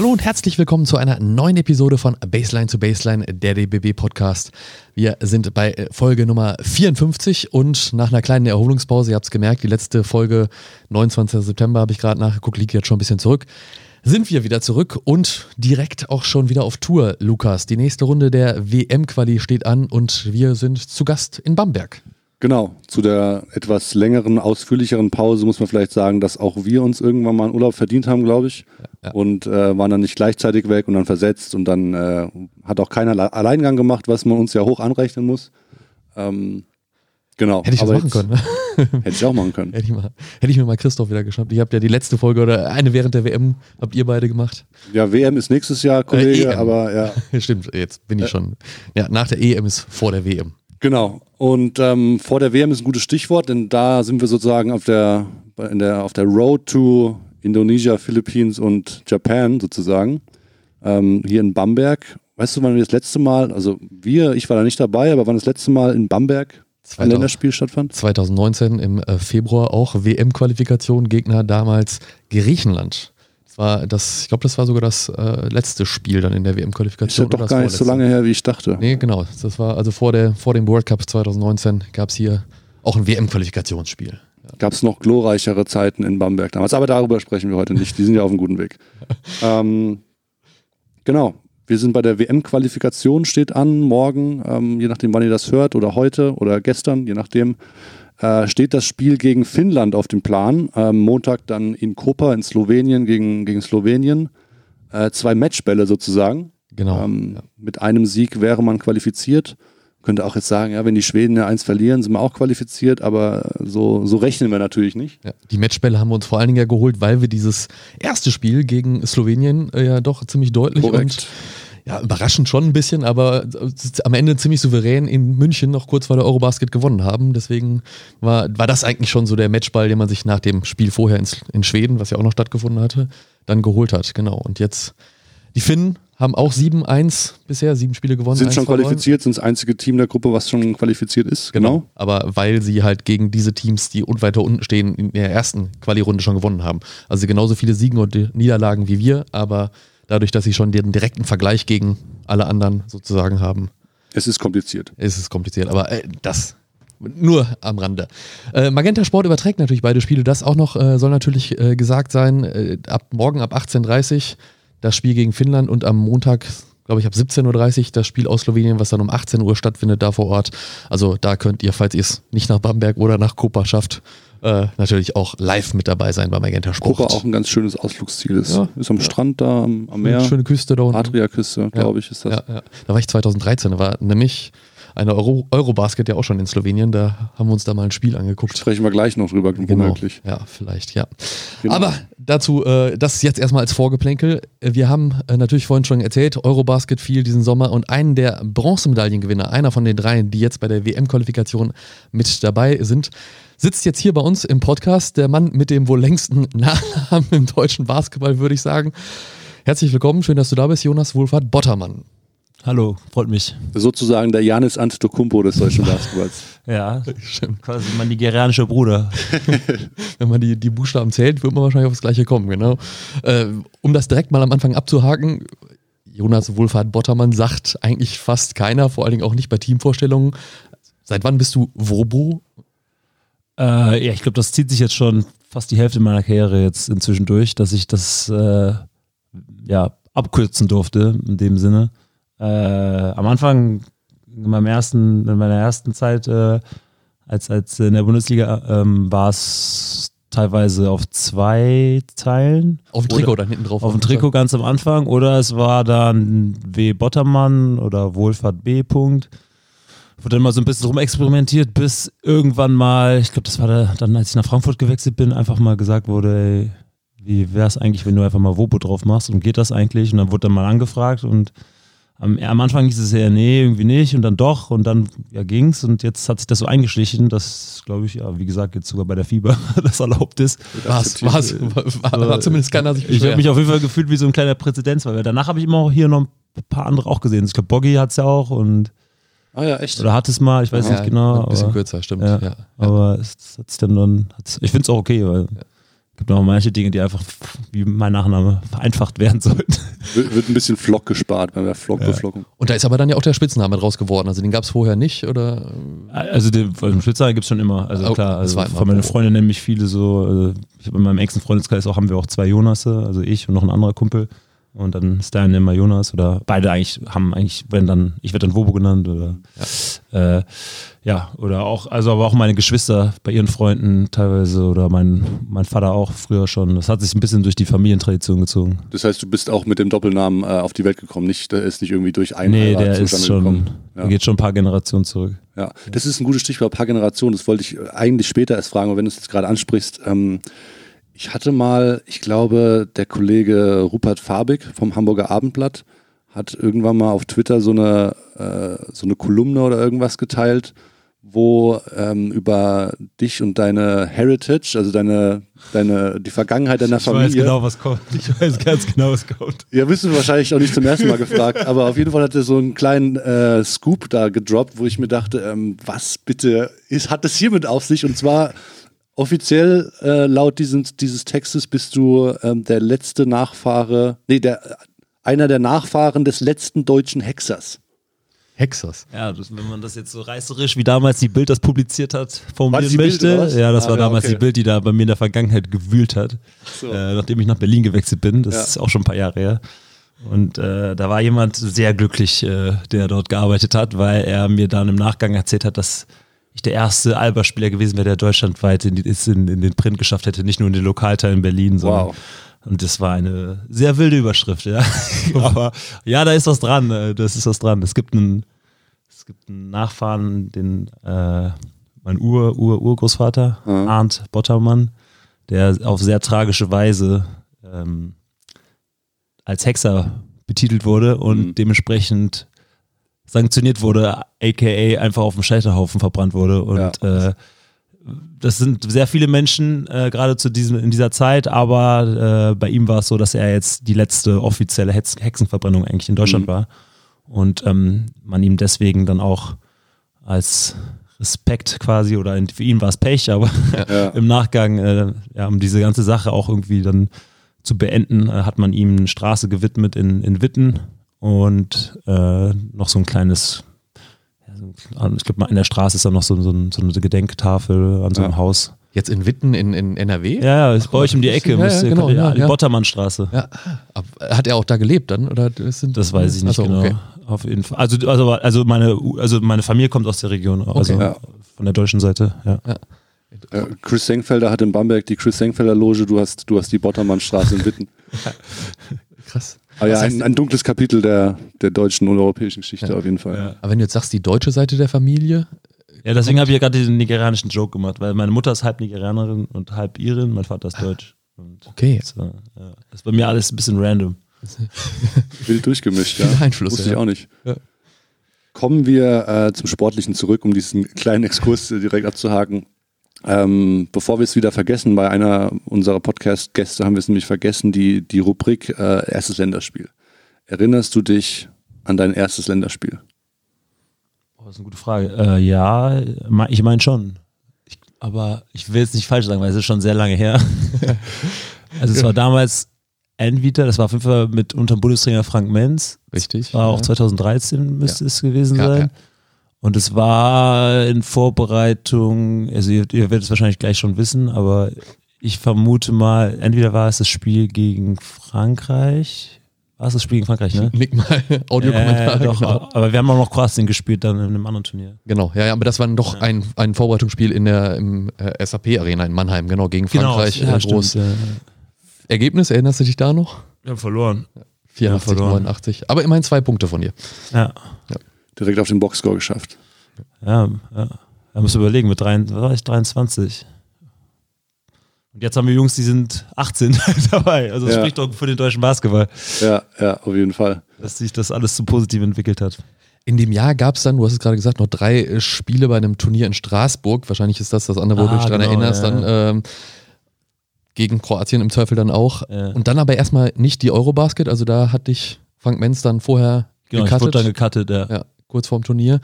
Hallo und herzlich willkommen zu einer neuen Episode von Baseline zu Baseline, der DBB Podcast. Wir sind bei äh, Folge Nummer 54 und nach einer kleinen Erholungspause, ihr habt es gemerkt, die letzte Folge, 29. September, habe ich gerade nachgeguckt, liegt jetzt schon ein bisschen zurück. Sind wir wieder zurück und direkt auch schon wieder auf Tour, Lukas. Die nächste Runde der WM-Quali steht an und wir sind zu Gast in Bamberg. Genau, zu der etwas längeren, ausführlicheren Pause muss man vielleicht sagen, dass auch wir uns irgendwann mal einen Urlaub verdient haben, glaube ich. Ja. Und äh, waren dann nicht gleichzeitig weg und dann versetzt und dann äh, hat auch keiner Alleingang gemacht, was man uns ja hoch anrechnen muss. Ähm, genau. Hätte ich das machen jetzt, können. Ne? Hätte ich auch machen können. hätte, ich mal, hätte ich mir mal Christoph wieder geschnappt. Ich habe ja die letzte Folge oder eine während der WM habt ihr beide gemacht. Ja, WM ist nächstes Jahr, Kollege, äh, aber ja. Stimmt, jetzt bin ich schon. Ja, nach der EM ist vor der WM. Genau. Und ähm, vor der WM ist ein gutes Stichwort, denn da sind wir sozusagen auf der, in der, auf der Road to Indonesia, Philippines und Japan sozusagen. Ähm, hier in Bamberg. Weißt du, wann wir das letzte Mal, also wir, ich war da nicht dabei, aber wann das letzte Mal in Bamberg 2000, ein Länderspiel stattfand? 2019 im äh, Februar auch WM-Qualifikation, Gegner damals Griechenland war das, ich glaube, das war sogar das äh, letzte Spiel dann in der WM-Qualifikation. Ist ja doch gar nicht so lange her, wie ich dachte. Nee, genau. Das war also vor, der, vor dem World Cup 2019 gab es hier auch ein WM-Qualifikationsspiel. Ja. Gab es noch glorreichere Zeiten in Bamberg damals, aber darüber sprechen wir heute nicht. Die sind ja auf einem guten Weg. ähm, genau. Wir sind bei der WM-Qualifikation, steht an, morgen, ähm, je nachdem, wann ihr das hört, oder heute oder gestern, je nachdem äh, steht das Spiel gegen Finnland auf dem Plan. Ähm, Montag dann in Koper in Slowenien gegen, gegen Slowenien. Äh, zwei Matchbälle sozusagen. Genau. Ähm, ja. Mit einem Sieg wäre man qualifiziert. Könnte auch jetzt sagen, ja, wenn die Schweden ja eins verlieren, sind wir auch qualifiziert, aber so, so rechnen wir natürlich nicht. Ja, die Matchbälle haben wir uns vor allen Dingen ja geholt, weil wir dieses erste Spiel gegen Slowenien äh, ja doch ziemlich deutlich Korrekt. und ja, überraschend schon ein bisschen, aber am Ende ziemlich souverän in München noch kurz vor der Eurobasket gewonnen haben. Deswegen war, war das eigentlich schon so der Matchball, den man sich nach dem Spiel vorher ins, in Schweden, was ja auch noch stattgefunden hatte, dann geholt hat. Genau. Und jetzt die Finnen haben auch 7-1 bisher, sieben Spiele gewonnen. Sind schon qualifiziert, sind das einzige Team der Gruppe, was schon qualifiziert ist. Genau. genau. Aber weil sie halt gegen diese Teams, die weiter unten stehen, in der ersten Quali-Runde schon gewonnen haben. Also genauso viele Siegen und Niederlagen wie wir, aber dadurch, dass sie schon den direkten Vergleich gegen alle anderen sozusagen haben. Es ist kompliziert. Es ist kompliziert, aber äh, das nur am Rande. Äh, Magenta Sport überträgt natürlich beide Spiele. Das auch noch äh, soll natürlich äh, gesagt sein. Äh, ab morgen ab 18.30 Uhr das Spiel gegen Finnland und am Montag, glaube ich, ab 17.30 Uhr das Spiel aus Slowenien, was dann um 18 Uhr stattfindet, da vor Ort. Also da könnt ihr, falls ihr es nicht nach Bamberg oder nach Kopa schafft, äh, natürlich auch live mit dabei sein beim Magenta Sport. Kopa auch ein ganz schönes Ausflugsziel ist. Ja, ist am ja. Strand da am, am Meer. Schöne Küste da unten. Adriaküste, glaube ich, ist das. Da war ich 2013, da war nämlich eine Euro Eurobasket ja auch schon in Slowenien. Da haben wir uns da mal ein Spiel angeguckt. Sprechen wir gleich noch drüber, genau. womöglich. Ja, vielleicht, ja. Genau. Aber dazu, äh, das jetzt erstmal als Vorgeplänkel. Wir haben äh, natürlich vorhin schon erzählt, Eurobasket fiel diesen Sommer und einen der Bronzemedaillengewinner, einer von den dreien, die jetzt bei der WM-Qualifikation mit dabei sind, sitzt jetzt hier bei uns im Podcast, der Mann mit dem wohl längsten Nachnamen im deutschen Basketball, würde ich sagen. Herzlich willkommen, schön, dass du da bist, Jonas Wohlfahrt Bottermann. Hallo, freut mich. Sozusagen der Janis Antetokounmpo des deutschen Basketballs. ja, stimmt. Quasi mein nigerianischer Bruder. Wenn man die, die Buchstaben zählt, wird man wahrscheinlich auf das Gleiche kommen, genau. Äh, um das direkt mal am Anfang abzuhaken, Jonas Wohlfahrt Bottermann sagt eigentlich fast keiner, vor allen Dingen auch nicht bei Teamvorstellungen. Seit wann bist du Wobo? Äh, ja, ich glaube, das zieht sich jetzt schon fast die Hälfte meiner Karriere jetzt inzwischen durch, dass ich das äh, ja, abkürzen durfte in dem Sinne. Äh, am Anfang, in, meinem ersten, in meiner ersten Zeit äh, als, als in der Bundesliga, ähm, war es teilweise auf zwei Teilen. Auf dem Trikot dann hinten drauf. Auf dem Trikot ganz am Anfang. Oder es war dann W. Bottermann oder Wohlfahrt B. Punkt. Wurde dann mal so ein bisschen rumexperimentiert, bis irgendwann mal, ich glaube, das war da, dann, als ich nach Frankfurt gewechselt bin, einfach mal gesagt wurde, ey, wie wäre es eigentlich, wenn du einfach mal Wobo drauf machst und geht das eigentlich? Und dann wurde dann mal angefragt und am, am Anfang hieß es ja, nee, irgendwie nicht und dann doch und dann ja, ging's und jetzt hat sich das so eingeschlichen, dass, glaube ich, ja, wie gesagt, jetzt sogar bei der Fieber das erlaubt ist. Was, was, war, war zumindest keiner sich Ich habe mich auf jeden Fall gefühlt wie so ein kleiner Präzedenzfall, weil danach habe ich immer auch hier noch ein paar andere auch gesehen. Ich glaube, Boggy hat es ja auch und Ah ja, echt? Oder hat es mal, ich weiß ja, nicht genau. Ein bisschen aber, kürzer, stimmt. Ja, ja, aber es hat sich dann dann, ich finde es auch okay, weil gibt noch manche Dinge, die einfach wie mein Nachname vereinfacht werden sollten. Wird, wird ein bisschen Flock gespart bei der Flockbeflockung. Und da ist aber dann ja auch der Spitzname draus geworden. Also den gab es vorher nicht, oder? Also den, den Spitznamen gibt es schon immer. Also Oh, klar, also von meinen Pro. Freunden nennen mich viele so, also ich habe in meinem engsten Freundeskreis auch, haben wir auch zwei Jonasse, also ich und noch ein anderer Kumpel. Und dann ist der eine immer Jonas oder beide eigentlich haben eigentlich, wenn dann, ich werde dann Wobo genannt oder ja. Äh, ja, oder auch, also aber auch meine Geschwister bei ihren Freunden teilweise oder mein, mein Vater auch früher schon. Das hat sich ein bisschen durch die Familientradition gezogen. Das heißt, du bist auch mit dem Doppelnamen äh, auf die Welt gekommen. Nicht, der ist nicht irgendwie durch einen Nee, Heirat der ist schon, gekommen. der geht schon ein paar Generationen zurück. Ja, das ist ein gutes Stichwort, paar Generationen. Das wollte ich eigentlich später erst fragen, aber wenn du es jetzt gerade ansprichst. Ähm, ich hatte mal, ich glaube, der Kollege Rupert Fabig vom Hamburger Abendblatt hat irgendwann mal auf Twitter so eine, äh, so eine Kolumne oder irgendwas geteilt, wo ähm, über dich und deine Heritage, also deine, deine, die Vergangenheit deiner Ich weiß Familie. genau, was kommt. Ich weiß ganz genau, was kommt. Ja, wirst du wahrscheinlich auch nicht zum ersten Mal gefragt, aber auf jeden Fall hat er so einen kleinen äh, Scoop da gedroppt, wo ich mir dachte, ähm, was bitte ist, hat das hiermit auf sich? Und zwar offiziell äh, laut diesen, dieses Textes bist du ähm, der letzte Nachfahre, nee, der, einer der Nachfahren des letzten deutschen Hexers. Hexers. Ja, das, wenn man das jetzt so reißerisch wie damals die Bild das publiziert hat, formulieren Bild, möchte. was? ja, das Ah, war ja, damals okay. die Bild, die da bei mir in der Vergangenheit gewühlt hat. So. Äh, nachdem ich nach Berlin gewechselt bin. Das Ja. ist auch schon ein paar Jahre her. Und äh, da war jemand sehr glücklich, äh, der dort gearbeitet hat, weil er mir dann im Nachgang erzählt hat, dass ich der erste Alba-Spieler gewesen wäre, der deutschlandweit in, in, in den Print geschafft hätte, nicht nur in den Lokalteilen in Berlin, sondern Wow. und das war eine sehr wilde Überschrift, ja. Aber ja, da ist was dran. äh, Das ist was dran. Es gibt einen, es gibt einen Nachfahren, den äh, mein Ur, Ur, Urgroßvater, Mhm. Arndt Bottermann, der auf sehr tragische Weise ähm, als Hexer betitelt wurde und Mhm. dementsprechend sanktioniert wurde, aka einfach auf dem Scheiterhaufen verbrannt wurde. Und äh, das sind sehr viele Menschen, äh, gerade zu diesem, in dieser Zeit, aber äh, bei ihm war es so, dass er jetzt die letzte offizielle Hex Hexenverbrennung eigentlich in Deutschland Mhm. war. Und ähm, man ihm deswegen dann auch als Respekt quasi, oder in, für ihn war es Pech, aber Ja. im Nachgang, äh, ja, um diese ganze Sache auch irgendwie dann zu beenden, äh, hat man ihm eine Straße gewidmet in, in Witten und äh, noch so ein kleines, ja, so, ein- ich glaube, in der Straße ist dann noch so, so, so eine Gedenktafel an so einem Ja. Haus. Jetzt in Witten in, in NRW? Ja, ja, ist bei euch um die Ecke, Ja, müsst ja, ihr- genau, ja, die ja. Bottermannstraße. Ja. Hat er auch da gelebt dann? Oder das, sind, Das weiß ich nicht Ach so, genau. okay. Auf jeden Fall. Also, also, also, meine, also meine Familie kommt aus der Region, also Ja. von der deutschen Seite. Ja. Äh, Chris Senkfelder hat in Bamberg die Chris Senkfelder Loge, du hast, du hast die Bottermannstraße in Witten. Krass. Aber ja, heißt- ein, ein dunkles Kapitel der, der deutschen und europäischen Geschichte Ja. auf jeden Fall. Ja. Aber wenn du jetzt sagst, die deutsche Seite der Familie, Ja, deswegen habe ich ja gerade diesen nigerianischen Joke gemacht, weil meine Mutter ist halb Nigerianerin und halb Irin, mein Vater ist Deutsch. Und okay. das, war, ja, das ist bei mir alles ein bisschen random. Wild durchgemischt, ja. Viele Einflüsse, Wusste ich auch nicht. Ja. Kommen wir äh, zum Sportlichen zurück, um diesen kleinen Exkurs äh, direkt abzuhaken. Ähm, bevor wir es wieder vergessen, bei einer unserer Podcast-Gäste haben wir es nämlich vergessen, die, die Rubrik äh, erstes Länderspiel. Erinnerst du dich an dein erstes Länderspiel? Oh, das ist eine gute Frage. Äh, ja, ich meine schon. Ich, aber ich will jetzt nicht falsch sagen, weil es ist schon sehr lange her. also es war damals Endvita, das war auf jeden Fall mit unter dem Bundestrainer Frank Menz. Richtig. War auch ja. 2013 müsste es gewesen Ja, sein. Ja. Und es war in Vorbereitung, also ihr, ihr werdet es wahrscheinlich gleich schon wissen, aber ich vermute mal, entweder war es das Spiel gegen Frankreich. War es das Spiel gegen Frankreich, ne? Nick mal Audiokommentar. Äh, doch, genau. aber wir haben auch noch Kroatien gespielt dann in einem anderen Turnier. genau, ja, ja, aber das war doch ein, ein Vorbereitungsspiel in der im, äh, SAP-Arena in Mannheim, genau, gegen Frankreich. ja, äh, stimmt, groß. ja. Ergebnis, erinnerst du dich da noch? Wir haben verloren. 84, verloren. 89. Aber immerhin zwei Punkte von dir. Ja, Direkt auf den Boxscore geschafft. ja, ja. Da musst du überlegen, mit drei, was war ich, 23. Und jetzt haben wir Jungs, die sind 18 dabei. Also das Ja. spricht doch für den deutschen Basketball, Ja, ja, auf jeden Fall. dass sich das alles so positiv entwickelt hat. In dem Jahr gab es dann, du hast es gerade gesagt, noch drei äh, Spiele bei einem Turnier in Straßburg. Wahrscheinlich ist das das andere, wo du Ah, dich daran genau, erinnerst. ja. Dann ähm, gegen Kroatien im Zweifel dann auch. Ja. Und dann aber erstmal nicht die Eurobasket. Also da hat dich Frank Menz dann vorher Genau, ich wurde gecuttet. dann gecuttet, ja. ja, kurz vorm Turnier.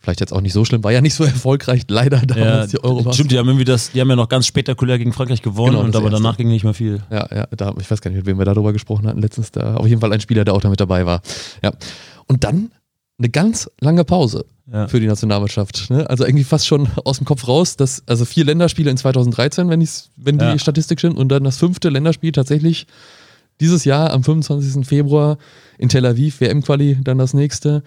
vielleicht jetzt auch nicht so schlimm, war ja nicht so erfolgreich, leider damals ja, die Eurobasket. Stimmt, die haben irgendwie das, die haben ja noch ganz spektakulär gegen Frankreich gewonnen genau, und aber erste. danach ging nicht mehr viel. Ja, ja, da, ich weiß gar nicht, mit wem wir darüber gesprochen hatten letztens, da auf jeden Fall ein Spieler, der auch damit dabei war. Ja. Und dann eine ganz lange Pause ja. für die Nationalmannschaft. Ne? Also irgendwie fast schon aus dem Kopf raus, dass, also vier Länderspiele in 2013, wenn, wenn die ja. Statistik stimmt, und dann das fünfte Länderspiel tatsächlich dieses Jahr am 25. Februar in Tel Aviv, WM-Quali, dann das nächste.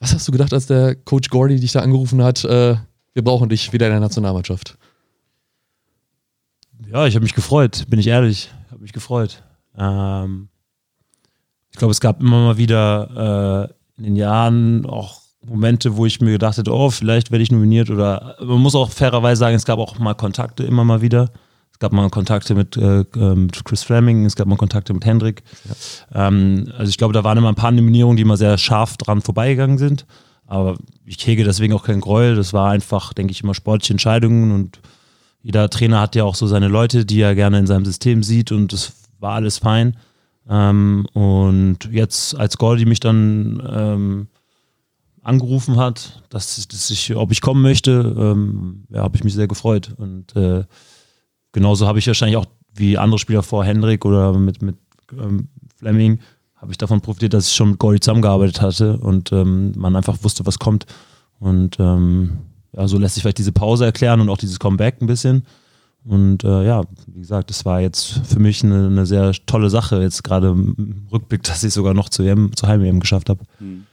Was hast du gedacht, als der Coach Gordy dich da angerufen hat, äh, wir brauchen dich wieder in der Nationalmannschaft? Ja, ich habe mich gefreut, bin ich ehrlich. Ich habe mich gefreut. Ähm, ich glaube, es gab immer mal wieder äh, in den Jahren auch Momente, wo ich mir gedacht hätte, oh, vielleicht werde ich nominiert oder man muss auch fairerweise sagen, es gab auch mal Kontakte immer mal wieder. Es gab mal Kontakte mit, äh, ähm, mit Chris Fleming, es gab mal Kontakte mit Hendrik. Ja. Ähm, also ich glaube, da waren immer ein paar Nominierungen, die immer sehr scharf dran vorbeigegangen sind. Aber ich hege deswegen auch keinen Gräuel. Das war einfach, denke ich, immer sportliche Entscheidungen und jeder Trainer hat ja auch so seine Leute, die er gerne in seinem System sieht und das war alles fein. Ähm, und jetzt, als Gordy mich dann ähm, angerufen hat, dass, dass, ich, ob ich kommen möchte, ähm, ja, habe ich mich sehr gefreut. Und äh, genauso habe ich wahrscheinlich auch wie andere Spieler vor Hendrik oder mit, mit ähm, Fleming, habe ich davon profitiert, dass ich schon mit Gordy zusammengearbeitet hatte und ähm, man einfach wusste, was kommt. Und ähm, ja, so lässt sich vielleicht diese Pause erklären und auch dieses Comeback ein bisschen. Und äh, ja, wie gesagt, das war jetzt für mich eine, eine sehr tolle Sache, jetzt gerade im Rückblick, dass ich sogar noch zu, EM, Heim-EM geschafft habe. Mhm.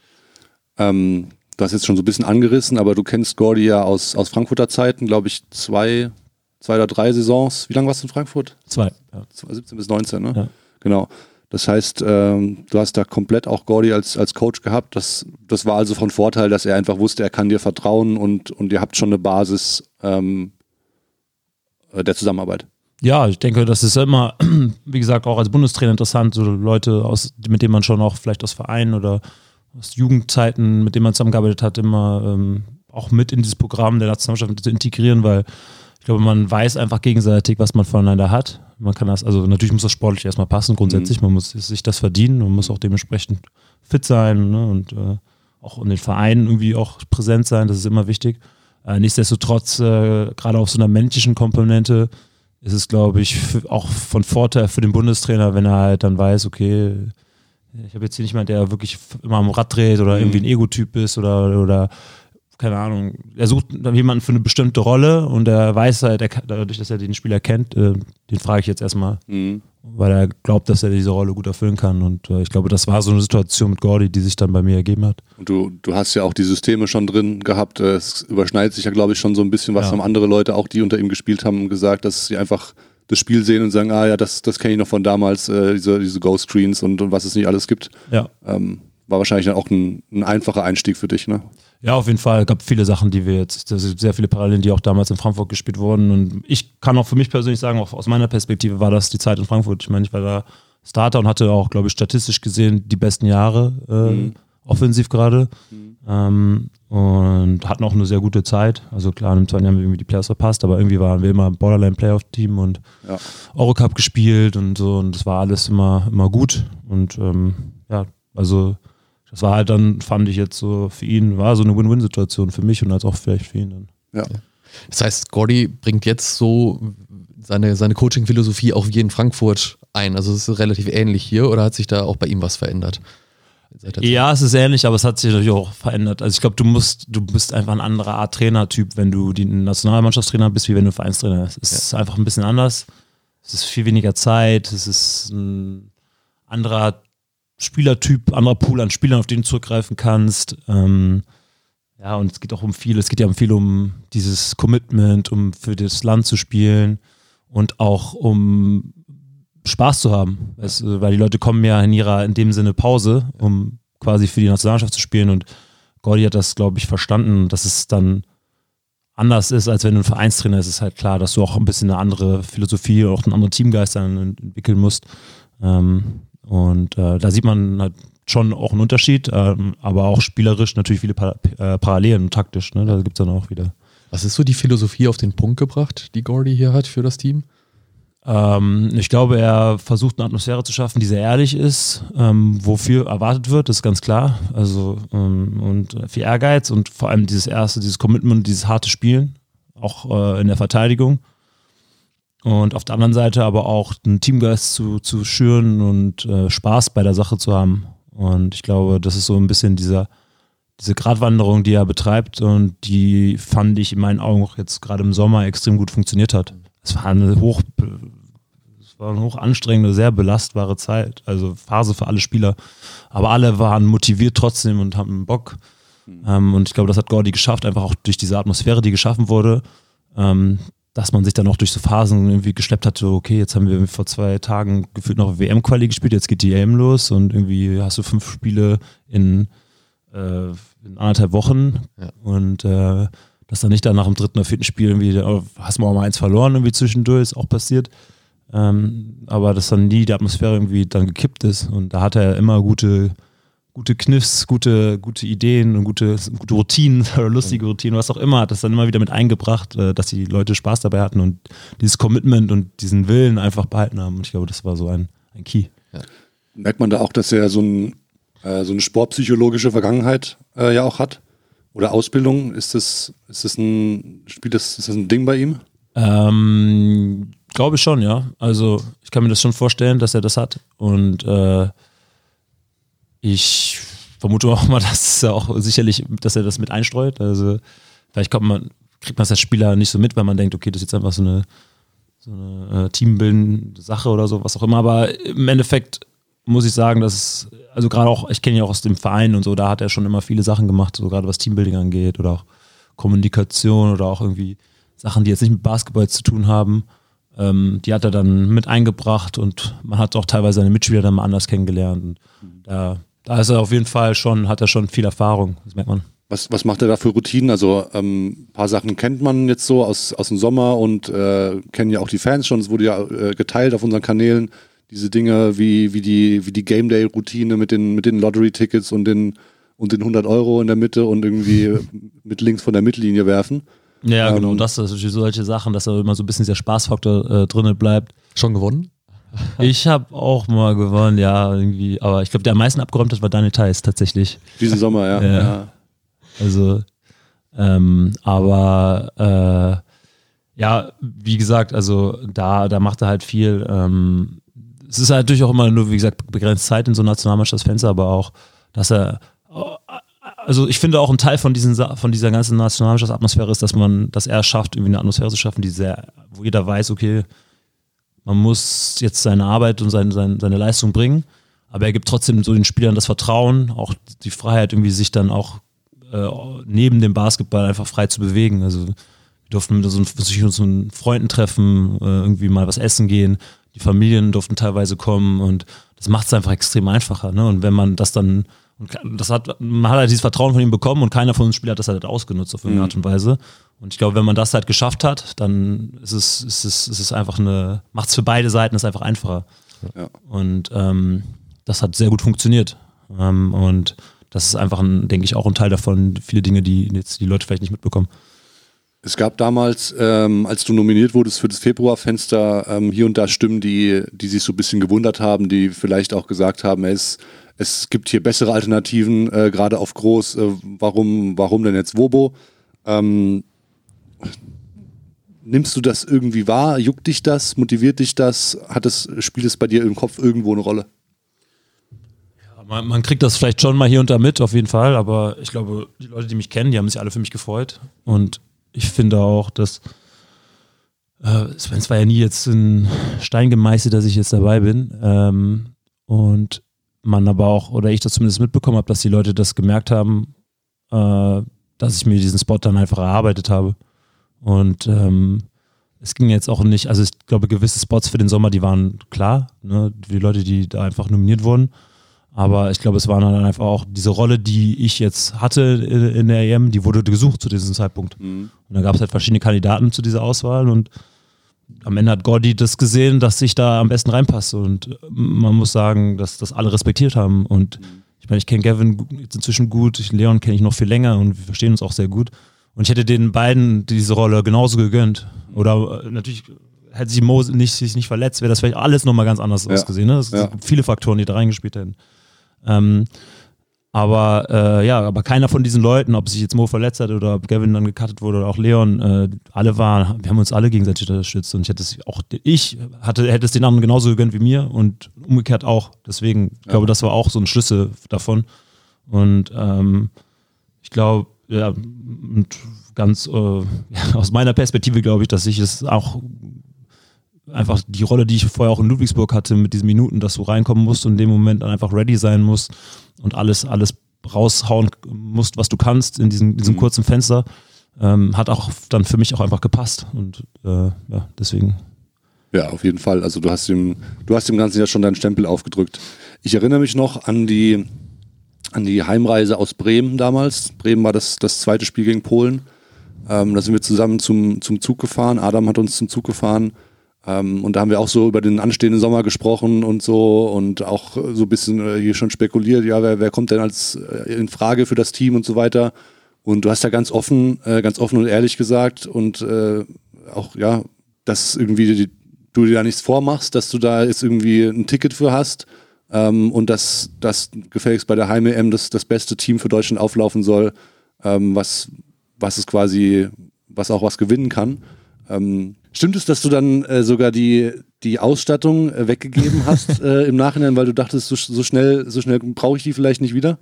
Ähm, du hast jetzt schon so ein bisschen angerissen, aber du kennst Gordy ja aus, aus Frankfurter Zeiten, glaube ich, zwei, zwei oder drei Saisons. Wie lange warst du in Frankfurt? Zwei. Ja. 17 bis 19, ne? Ja. Genau. Das heißt, ähm, du hast da komplett auch Gordy als, als Coach gehabt. Das, das war also von Vorteil, dass er einfach wusste, er kann dir vertrauen und, und ihr habt schon eine Basis, ähm, äh, der Zusammenarbeit. Ja, ich denke, das ist immer, wie gesagt, auch als Bundestrainer interessant, so Leute, aus, mit denen man schon auch vielleicht aus Vereinen oder aus Jugendzeiten, mit denen man zusammengearbeitet hat, immer ähm, auch mit in dieses Programm der Nationalmannschaft zu integrieren, weil glaube, man weiß einfach gegenseitig, was man voneinander hat. Man kann das, also natürlich muss das sportlich erstmal passen, grundsätzlich, mhm. man muss sich das verdienen und muss auch dementsprechend fit sein ne? und äh, auch in den Vereinen irgendwie auch präsent sein, das ist immer wichtig. Äh, nichtsdestotrotz, äh, gerade auf so einer menschlichen Komponente, ist es, glaube ich, auch von Vorteil für den Bundestrainer, wenn er halt dann weiß, okay, ich habe jetzt hier nicht mal der wirklich immer am Rad dreht oder mhm. irgendwie ein Ego-Typ ist oder, oder keine Ahnung, er sucht jemanden für eine bestimmte Rolle und er weiß halt, er, dadurch, dass er den Spieler kennt, äh, den frage ich jetzt erstmal, mhm. weil er glaubt, dass er diese Rolle gut erfüllen kann. Und äh, ich glaube, das war so eine Situation mit Gordy, die sich dann bei mir ergeben hat. Und du, du hast ja auch die Systeme schon drin gehabt. Äh, es überschneidet sich ja, glaube ich, schon so ein bisschen, was ja. haben andere Leute, auch die unter ihm gespielt haben, gesagt, dass sie einfach das Spiel sehen und sagen, ah ja, das, das kenne ich noch von damals, äh, diese, diese Go-Screens und, und was es nicht alles gibt. Ja. Ähm, war wahrscheinlich dann auch ein, ein einfacher Einstieg für dich, ne? Ja, auf jeden Fall. Es gab viele Sachen, die wir jetzt, sehr viele Parallelen, die auch damals in Frankfurt gespielt wurden. Und ich kann auch für mich persönlich sagen, auch aus meiner Perspektive war das die Zeit in Frankfurt. Ich meine, ich war da Starter und hatte auch, glaube ich, statistisch gesehen die besten Jahre äh, mhm. offensiv gerade. Mhm. Ähm, und hatten auch eine sehr gute Zeit. Also klar, im zweiten Jahr haben wir irgendwie die Playoffs verpasst, aber irgendwie waren wir immer Borderline Playoff Team und ja. Eurocup gespielt und so und das war alles immer, immer gut. Und ähm, ja, also das war halt dann, fand ich jetzt so für ihn, war so eine Win-Win-Situation für mich und als auch vielleicht für ihn dann. Ja. Das heißt, Gordy bringt jetzt so seine, seine Coaching-Philosophie auch wie in Frankfurt ein. Also es ist relativ ähnlich hier oder hat sich da auch bei ihm was verändert? Ja, es ist ähnlich, aber es hat sich natürlich auch verändert. Also ich glaube, du musst, du bist einfach ein anderer Art Trainertyp, wenn du die Nationalmannschaftstrainer bist, wie wenn du Vereinstrainer bist. Es ja. ist einfach ein bisschen anders. Es ist viel weniger Zeit, es ist ein anderer Spielertyp, anderer Pool an Spielern, auf den du zurückgreifen kannst. Ähm, ja, und es geht auch um viel, es geht ja um viel um dieses Commitment, um für das Land zu spielen und auch um Spaß zu haben. Es, weil die Leute kommen ja in ihrer, in dem Sinne Pause, um quasi für die Nationalmannschaft zu spielen und Gordy hat das, glaube ich, verstanden, dass es dann anders ist, als wenn du ein Vereinstrainer ist, ist halt klar, dass du auch ein bisschen eine andere Philosophie auch einen anderen Teamgeist entwickeln musst. Ähm, und äh, da sieht man halt schon auch einen Unterschied, ähm, aber auch spielerisch natürlich viele pa äh, Parallelen und taktisch. Ne? Da gibt es dann auch wieder. Was ist so die Philosophie auf den Punkt gebracht, die Gordy hier hat für das Team? Ähm, ich glaube, er versucht eine Atmosphäre zu schaffen, die sehr ehrlich ist, ähm, wofür erwartet wird, ist ganz klar. Also ähm, und viel Ehrgeiz und vor allem dieses erste, dieses Commitment, dieses harte Spielen, auch äh, in der Verteidigung. Und auf der anderen Seite aber auch einen Teamgeist zu, zu schüren und äh, Spaß bei der Sache zu haben. Und ich glaube, das ist so ein bisschen dieser, diese Gratwanderung, die er betreibt und die fand ich in meinen Augen auch jetzt gerade im Sommer extrem gut funktioniert hat. Es war eine hoch, es war eine hoch anstrengende, sehr belastbare Zeit, also Phase für alle Spieler. Aber alle waren motiviert trotzdem und haben Bock. Mhm. Ähm, und ich glaube, das hat Gordy geschafft, einfach auch durch diese Atmosphäre, die geschaffen wurde, ähm, dass man sich dann auch durch so Phasen irgendwie geschleppt hat, so, okay, jetzt haben wir vor zwei Tagen gefühlt noch WM-Quali gespielt, jetzt geht die EM los und irgendwie hast du fünf Spiele in, äh, in anderthalb Wochen ja. und äh, dass dann nicht dann nach dem dritten oder vierten Spiel irgendwie, oh, hast du auch mal eins verloren irgendwie zwischendurch, ist auch passiert. Ähm, aber dass dann nie die Atmosphäre irgendwie dann gekippt ist und da hat er immer gute gute Kniffs, gute, gute Ideen und gute, gute Routinen oder lustige Routinen, was auch immer, hat das dann immer wieder mit eingebracht, äh, dass die Leute Spaß dabei hatten und dieses Commitment und diesen Willen einfach behalten haben. Und ich glaube, das war so ein, ein Key. Ja. Merkt man da auch, dass er so, ein, äh, so eine sportpsychologische Vergangenheit äh, ja auch hat? Oder Ausbildung? Ist das, ist das ein, spielt das, ist das ein Ding bei ihm? Ähm, glaube ich schon, ja. Also ich kann mir das schon vorstellen, dass er das hat. Und äh, ich vermute auch mal, dass er auch sicherlich, dass er das mit einstreut. Also vielleicht kommt man, kriegt man es als Spieler nicht so mit, weil man denkt, okay, das ist jetzt einfach so eine, so eine äh, teambildende Sache oder so, was auch immer. Aber im Endeffekt muss ich sagen, dass also gerade auch, ich kenne ihn ja auch aus dem Verein und so, da hat er schon immer viele Sachen gemacht, so gerade was Teambuilding angeht oder auch Kommunikation oder auch irgendwie Sachen, die jetzt nicht mit Basketball zu tun haben. Ähm, die hat er dann mit eingebracht und man hat auch teilweise seine Mitspieler dann mal anders kennengelernt. Und da da ist er auf jeden Fall schon, hat er schon viel Erfahrung, das merkt man. Was, was macht er da für Routinen? Also ähm, ein paar Sachen kennt man jetzt so aus, aus dem Sommer und äh, kennen ja auch die Fans schon. Es wurde ja äh, geteilt auf unseren Kanälen. Diese Dinge wie, wie die, wie die Game Day-Routine mit den, mit den Lottery-Tickets und den, und den 100 Euro in der Mitte und irgendwie mit links von der Mittellinie werfen. Ja, genau. ähm, genau. Das sind solche Sachen, dass da immer so ein bisschen der Spaßfaktor äh, drin bleibt. Schon gewonnen? Ich habe auch mal gewonnen, ja, irgendwie. Aber ich glaube, der am meisten abgeräumt hat, war Daniel Theiss tatsächlich. Diesen Sommer, ja. ja. ja. Also, ähm, aber äh, ja, wie gesagt, also da, da macht er halt viel. Ähm, es ist halt natürlich auch immer nur, wie gesagt, begrenzt Zeit in so Nationalmannschaftsfenster, aber auch, dass er also ich finde auch ein Teil von, diesen, von dieser ganzen Nationalmannschaftsatmosphäre ist, dass man, dass er schafft, irgendwie eine Atmosphäre zu schaffen, die sehr, wo jeder weiß, okay, man muss jetzt seine Arbeit und seine, seine, seine Leistung bringen, aber er gibt trotzdem so den Spielern das Vertrauen, auch die Freiheit, irgendwie sich dann auch äh, neben dem Basketball einfach frei zu bewegen. Also wir durften mit so, sich mit Freunden treffen, äh, irgendwie mal was essen gehen. Die Familien durften teilweise kommen und das macht es einfach extrem einfacher. Ne? Und wenn man das dann, das hat, man hat halt dieses Vertrauen von ihm bekommen und keiner von uns Spielern hat das halt ausgenutzt auf irgendeine mhm. Art und Weise. Und ich glaube, wenn man das halt geschafft hat, dann ist es, ist es, ist es einfach eine, macht es für beide Seiten ist einfach einfacher. Ja. Und ähm, das hat sehr gut funktioniert. Ähm, und das ist einfach, ein, denke ich, auch ein Teil davon, viele Dinge, die jetzt die Leute vielleicht nicht mitbekommen. Es gab damals, ähm, als du nominiert wurdest für das Februarfenster, ähm, hier und da Stimmen, die, die sich so ein bisschen gewundert haben, die vielleicht auch gesagt haben, es, es gibt hier bessere Alternativen, äh, gerade auf groß. Äh, warum, warum denn jetzt Wobo? Ähm, nimmst du das irgendwie wahr? Juckt dich das? Motiviert dich das? Hat es, spielt es bei dir im Kopf irgendwo eine Rolle? Man, man, kriegt das vielleicht schon mal hier und da mit, auf jeden Fall, aber ich glaube, die Leute, die mich kennen, die haben sich alle für mich gefreut. Und ich finde auch, dass äh, es war ja nie jetzt ein Stein gemeißelt, dass ich jetzt dabei bin. Ähm, und man aber auch, oder ich das zumindest mitbekommen habe, dass die Leute das gemerkt haben, äh, dass ich mir diesen Spot dann einfach erarbeitet habe. Und ähm, es ging jetzt auch nicht, also ich glaube, gewisse Spots für den Sommer, die waren klar, ne, die Leute, die da einfach nominiert wurden. Aber ich glaube, es war dann einfach auch diese Rolle, die ich jetzt hatte in, der EM, die wurde gesucht zu diesem Zeitpunkt. Mhm. Und da gab es halt verschiedene Kandidaten zu dieser Auswahl und am Ende hat Gordy das gesehen, dass ich da am besten reinpasse. Und man muss sagen, dass das alle respektiert haben. Und mhm. ich meine, ich kenne Gavin jetzt inzwischen gut, Leon kenne ich noch viel länger und wir verstehen uns auch sehr gut. Und ich hätte den beiden diese Rolle genauso gegönnt. Oder äh, natürlich hätte sich Mo nicht, sich nicht verletzt, wäre das vielleicht alles nochmal ganz anders Ja. ausgesehen. Ne? Es Ja. gibt viele Faktoren, die da reingespielt hätten. Ähm, aber äh, ja, aber keiner von diesen Leuten, ob sich jetzt Mo verletzt hat oder ob Gavin dann gecuttet wurde oder auch Leon, äh, alle waren, wir haben uns alle gegenseitig unterstützt und ich hätte es auch, ich hatte, hätte es den anderen genauso gegönnt wie mir und umgekehrt auch. Deswegen, ich glaube, das war auch so ein Schlüssel davon. Und ähm, ich glaube, ja, und ganz äh, ja, aus meiner Perspektive glaube ich, dass ich es auch einfach die Rolle, die ich vorher auch in Ludwigsburg hatte, mit diesen Minuten, dass du reinkommen musst und in dem Moment dann einfach ready sein musst und alles, alles raushauen musst, was du kannst in diesem, diesem Mhm. kurzen Fenster, ähm, hat auch dann für mich auch einfach gepasst. Und äh, ja, deswegen. Ja, auf jeden Fall. Also du hast dem, du hast dem Ganzen ja schon deinen Stempel aufgedrückt. Ich erinnere mich noch an die, an die Heimreise aus Bremen damals. Bremen war das, das zweite Spiel gegen Polen. Ähm, da sind wir zusammen zum, zum Zug gefahren. Adam hat uns zum Zug gefahren. Ähm, und da haben wir auch so über den anstehenden Sommer gesprochen und so und auch so ein bisschen äh, hier schon spekuliert, ja, wer, wer kommt denn als äh, in Frage für das Team und so weiter. Und du hast ja ganz offen, äh, ganz offen und ehrlich gesagt und äh, auch, ja, dass irgendwie die, du dir da nichts vormachst, dass du da jetzt irgendwie ein Ticket für hast ähm, und dass das gefälligst bei der Heim-EM das, das beste Team für Deutschland auflaufen soll, ähm, was, was es quasi, was auch was gewinnen kann. Ähm, stimmt es, dass du dann äh, sogar die, die Ausstattung äh, weggegeben hast äh, im Nachhinein, weil du dachtest, so, so schnell, so schnell brauche ich die vielleicht nicht wieder?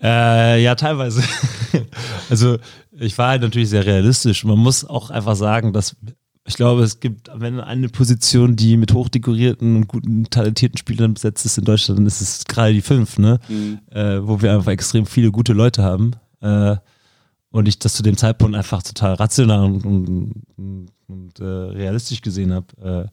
Äh, ja, teilweise. also ich war halt natürlich sehr realistisch. Man muss auch einfach sagen, dass ich glaube, es gibt, wenn eine Position, die mit hochdekorierten und guten, talentierten Spielern besetzt ist in Deutschland, dann ist es gerade die fünf, ne? Äh, wo wir einfach extrem viele gute Leute haben. Äh, und ich das zu dem Zeitpunkt einfach total rational und, und, und, äh, realistisch gesehen habe. Äh,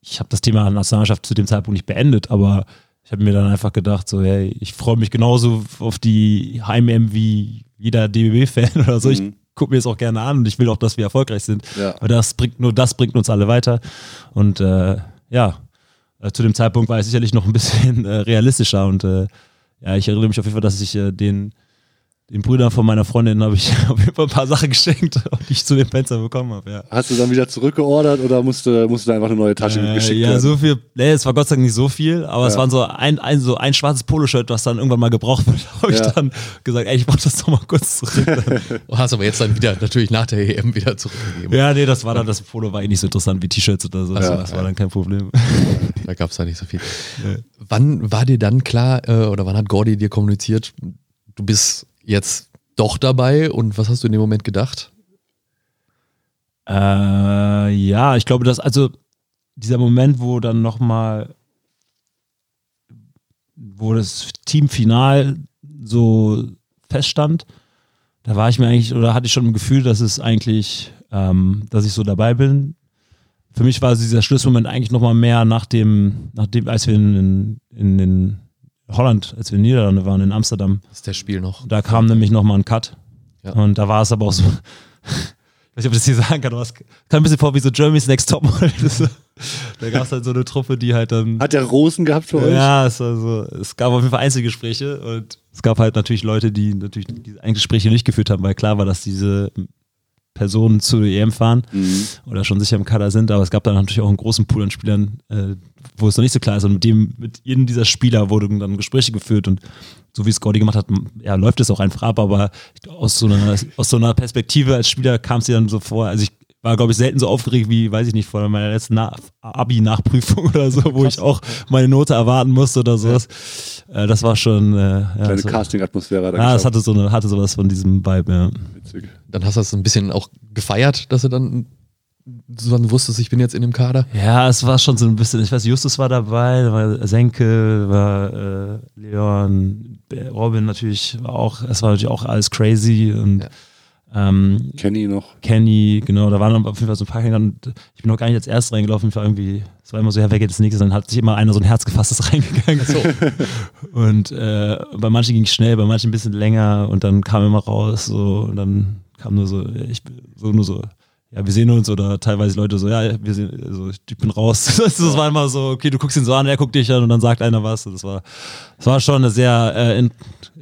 ich habe das Thema Nationalmannschaft zu dem Zeitpunkt nicht beendet, aber ich habe mir dann einfach gedacht, so, hey, ich freue mich genauso auf die Heim-M wie jeder DBB-Fan oder so. Ich Mhm. gucke mir das auch gerne an und ich will auch, dass wir erfolgreich sind. Ja. Aber das bringt nur das bringt uns alle weiter. Und äh, ja, äh, zu dem Zeitpunkt war ich sicherlich noch ein bisschen äh, realistischer und äh, ja, ich erinnere mich auf jeden Fall, dass ich den den Brüdern von meiner Freundin habe ich auf jeden Fall ein paar Sachen geschenkt, die ich zu dem Fenster bekommen habe. Ja. Hast du dann wieder zurückgeordert oder musste, musste da einfach eine neue Tasche Äh, geschickt ja, werden? so viel. Nee, es war Gott sei Dank nicht so viel, aber es Ja. waren so ein, ein, so ein schwarzes Poloshirt, was dann irgendwann mal gebraucht wird. habe ich Ja. dann gesagt, ey, ich brauche das doch mal kurz zurück. Du hast aber jetzt dann wieder natürlich nach der EM wieder zurückgegeben. ja, nee, das war dann, das Polo war eh nicht so interessant wie T-Shirts oder so. Ja, das war ja. dann kein Problem. Da gab es da nicht so viel. Wann war dir dann klar, äh, oder wann hat Gordy dir kommuniziert, du bist jetzt doch dabei und was hast du in dem Moment gedacht? Äh, ja, ich glaube, dass also dieser Moment, wo dann nochmal, wo das Team final so feststand, da war ich mir eigentlich, oder hatte ich schon ein Gefühl, dass es eigentlich, ähm, dass ich so dabei bin. Für mich war dieser Schlussmoment eigentlich nochmal mehr nach dem, nach dem, als wir in, in, in Holland, als wir in Niederlande waren, in Amsterdam, Das ist der Spiel noch. da kam nämlich nochmal ein Cut. Ja. Und da war es aber auch so. Ich weiß nicht, ob ich das hier sagen kann, aber es kam ein bisschen vor wie so Germany's Next Topmodel. Das- da gab es halt so eine Truppe, die halt dann. Hat der Rosen gehabt für euch? Ja, es, war so, es gab auf jeden Fall Einzelgespräche und es gab halt natürlich Leute, die natürlich diese Einzelgespräche nicht geführt haben, weil klar war, dass diese Personen zu EM fahren Mhm. oder schon sicher im Kader sind, aber es gab dann natürlich auch einen großen Pool an Spielern, äh, wo es noch nicht so klar ist. Und mit dem, mit jedem dieser Spieler wurden dann Gespräche geführt und so wie es Gordy gemacht hat, ja, läuft es auch einfach ab, aber aus so einer, aus so einer Perspektive als Spieler kam es dir dann so vor. Also ich war, glaube ich, selten so aufgeregt wie, weiß ich nicht, vor meiner letzten Na Abi-Nachprüfung oder so, wo ich auch meine Note erwarten musste oder sowas. Äh, das war schon, äh, ja, Kleine das, war- Casting-Atmosphäre. ja, das geschafft. hatte so, eine, hatte sowas von diesem Vibe, ja. Witzig. Dann hast du das ein bisschen auch gefeiert, dass du dann so dann wusstest, ich bin jetzt in dem Kader. Ja, es war schon so ein bisschen, ich weiß, Justus war dabei, da war Senke, war äh, Leon, Robin natürlich war auch, es war natürlich auch alles crazy und Ja. Ähm, Kenny noch. Kenny, genau, da waren auf jeden Fall so ein paar Kandidaten und ich bin noch gar nicht als erstes reingelaufen, ich war irgendwie, es war immer so, ja, wer geht als nächstes, dann hat sich immer einer so ein Herz gefasstes reingegangen. So. Und äh, bei manchen ging es schnell, bei manchen ein bisschen länger und dann kam immer raus so und dann kam nur so, ich so nur so, ja, wir sehen uns oder teilweise Leute so, ja, wir sehen, also ich bin raus. Das, das war immer so, okay, du guckst ihn so an, er guckt dich an und dann sagt einer was. Das war, das war schon eine sehr äh,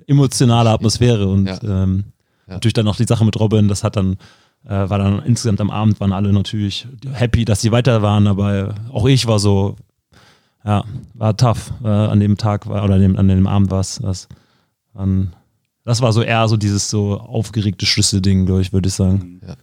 emotionale Atmosphäre und Ja. ähm. Natürlich dann auch die Sache mit Robin, das hat dann äh, war dann insgesamt am Abend waren alle natürlich happy, dass sie weiter waren, aber auch ich war so, ja, war tough. Äh, an dem Tag war, oder an dem, an dem Abend war es. Das, das war so eher so dieses so aufgeregte Schlüsselding, glaube ich, würde ich sagen. Ja.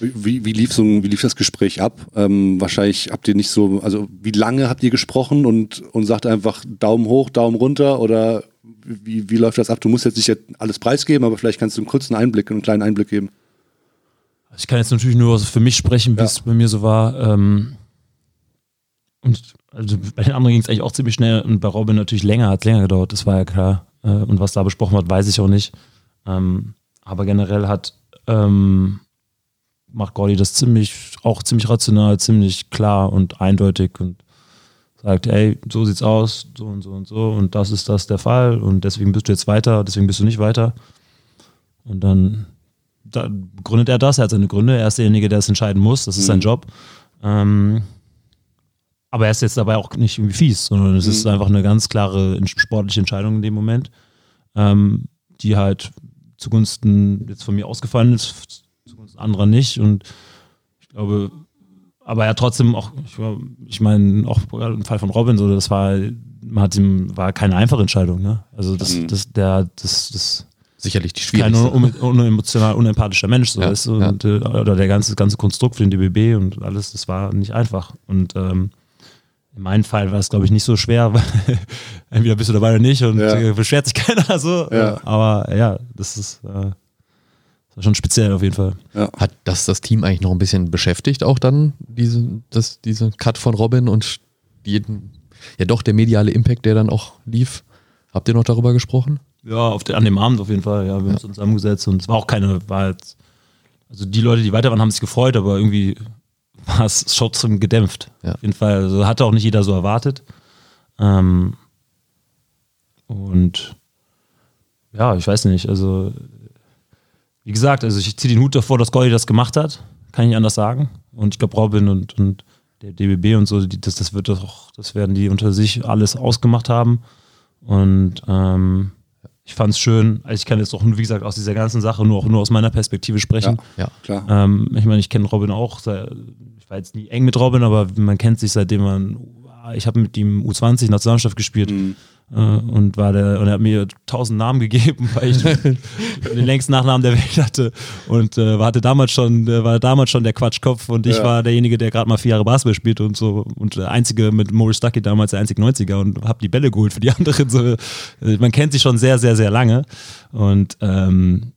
Wie, wie, lief so, wie lief das Gespräch ab? Ähm, wahrscheinlich habt ihr nicht so, also wie lange habt ihr gesprochen und, und sagt einfach Daumen hoch, Daumen runter oder wie, wie läuft das ab? Du musst jetzt nicht alles preisgeben, aber vielleicht kannst du einen kurzen Einblick, einen kleinen Einblick geben. Ich kann jetzt natürlich nur für mich sprechen, wie ja. es bei mir so war. Ähm, und also bei den anderen ging es eigentlich auch ziemlich schnell und bei Robin natürlich länger, hat es länger gedauert, das war ja klar. Äh, und was da besprochen wird, weiß ich auch nicht. Ähm, aber generell hat ähm, macht Gordy das ziemlich, auch ziemlich rational, ziemlich klar und eindeutig und sagt, ey, so sieht's aus, so und so und so und das ist das der Fall und deswegen bist du jetzt weiter, deswegen bist du nicht weiter. Und dann da gründet er das, er hat seine Gründe, er ist derjenige, der es entscheiden muss, das ist mhm. sein Job. Ähm, aber er ist jetzt dabei auch nicht irgendwie fies, sondern es mhm. ist einfach eine ganz klare sportliche Entscheidung in dem Moment, ähm, die halt zugunsten jetzt von mir ausgefallen ist, zugunsten anderer nicht. Und ich glaube, aber er trotzdem auch, ich, ich meine, auch im Fall von Robin, so, das war, man hat ihm, war keine einfache Entscheidung, ne? Also das, mhm. das, der, das, das sicherlich die schwierigste. Kein un unemotional, unempathischer Mensch, so ja, ist, und, ja. Äh, oder der ganze, ganze Konstrukt für den DBB und alles, das war nicht einfach. Und ähm, in meinem Fall war es, glaube ich, nicht so schwer, weil entweder bist du dabei oder nicht und ja. Beschwert sich keiner so. Ja. Aber ja, das ist, äh, schon speziell auf jeden Fall. Ja. Hat das das Team eigentlich noch ein bisschen beschäftigt, auch dann, diese, das, diese Cut von Robin und jeden, ja doch der mediale Impact, der dann auch lief? Habt ihr noch darüber gesprochen? Ja, auf der, an dem Abend auf jeden Fall. Ja, wir haben uns zusammengesetzt und es war auch keine, war jetzt, also die Leute, die weiter waren, haben sich gefreut, aber irgendwie war es trotzdem gedämpft. Ja. Auf jeden Fall. Also hatte auch nicht jeder so erwartet. Ähm, und ja, ich weiß nicht. Also, wie gesagt, also ich ziehe den Hut davor, dass Goldi das gemacht hat. Kann ich nicht anders sagen. Und ich glaube, Robin und, und der DBB und so, die, das, das wird doch, das werden die unter sich alles ausgemacht haben. Und ähm, ich fand es schön. Also ich kann jetzt auch, wie gesagt, aus dieser ganzen Sache nur, auch nur aus meiner Perspektive sprechen. Ja, ja klar. Ähm, ich meine, ich kenne Robin auch. Ich war jetzt nie eng mit Robin, aber man kennt sich seitdem man. Ich habe mit ihm U20 Nationalmannschaft gespielt. Mhm. Äh, und war der und er hat mir tausend Namen gegeben, weil ich den längsten Nachnamen der Welt hatte und äh, war, damals schon, äh, war damals schon der Quatschkopf und ich ja. war derjenige, der gerade mal vier Jahre Basketball spielt und so und der einzige mit Maurice Stuckey damals der einzige 90er und habe die Bälle geholt für die anderen. So, äh, man kennt sich schon sehr, sehr, sehr lange und ähm,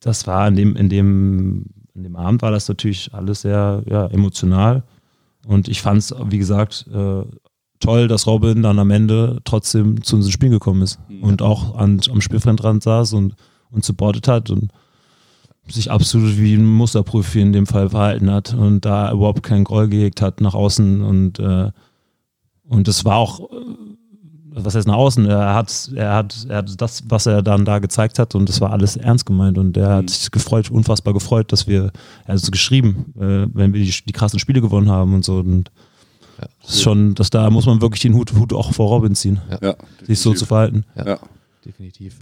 das war in dem, in dem, in dem Abend war das natürlich alles sehr ja, emotional. Und ich fand es, wie gesagt, äh, toll, dass Robin dann am Ende trotzdem zu unserem Spiel gekommen ist ja. und auch an, am Spielfeldrand saß und, und supportet hat und sich absolut wie ein Musterprofi in dem Fall verhalten hat und da überhaupt keinen Groll gehegt hat nach außen und äh, und das war auch äh, was heißt nach außen er hat er hat er hat das was er dann da gezeigt hat und das war alles ernst gemeint und er hat mhm. sich gefreut unfassbar gefreut dass wir er hat es geschrieben äh, wenn wir die, die krassen Spiele gewonnen haben und so und ja. Das ist schon, dass da muss man wirklich den Hut, Hut auch vor Robin ziehen, ja. sich so zu verhalten. Ja. definitiv.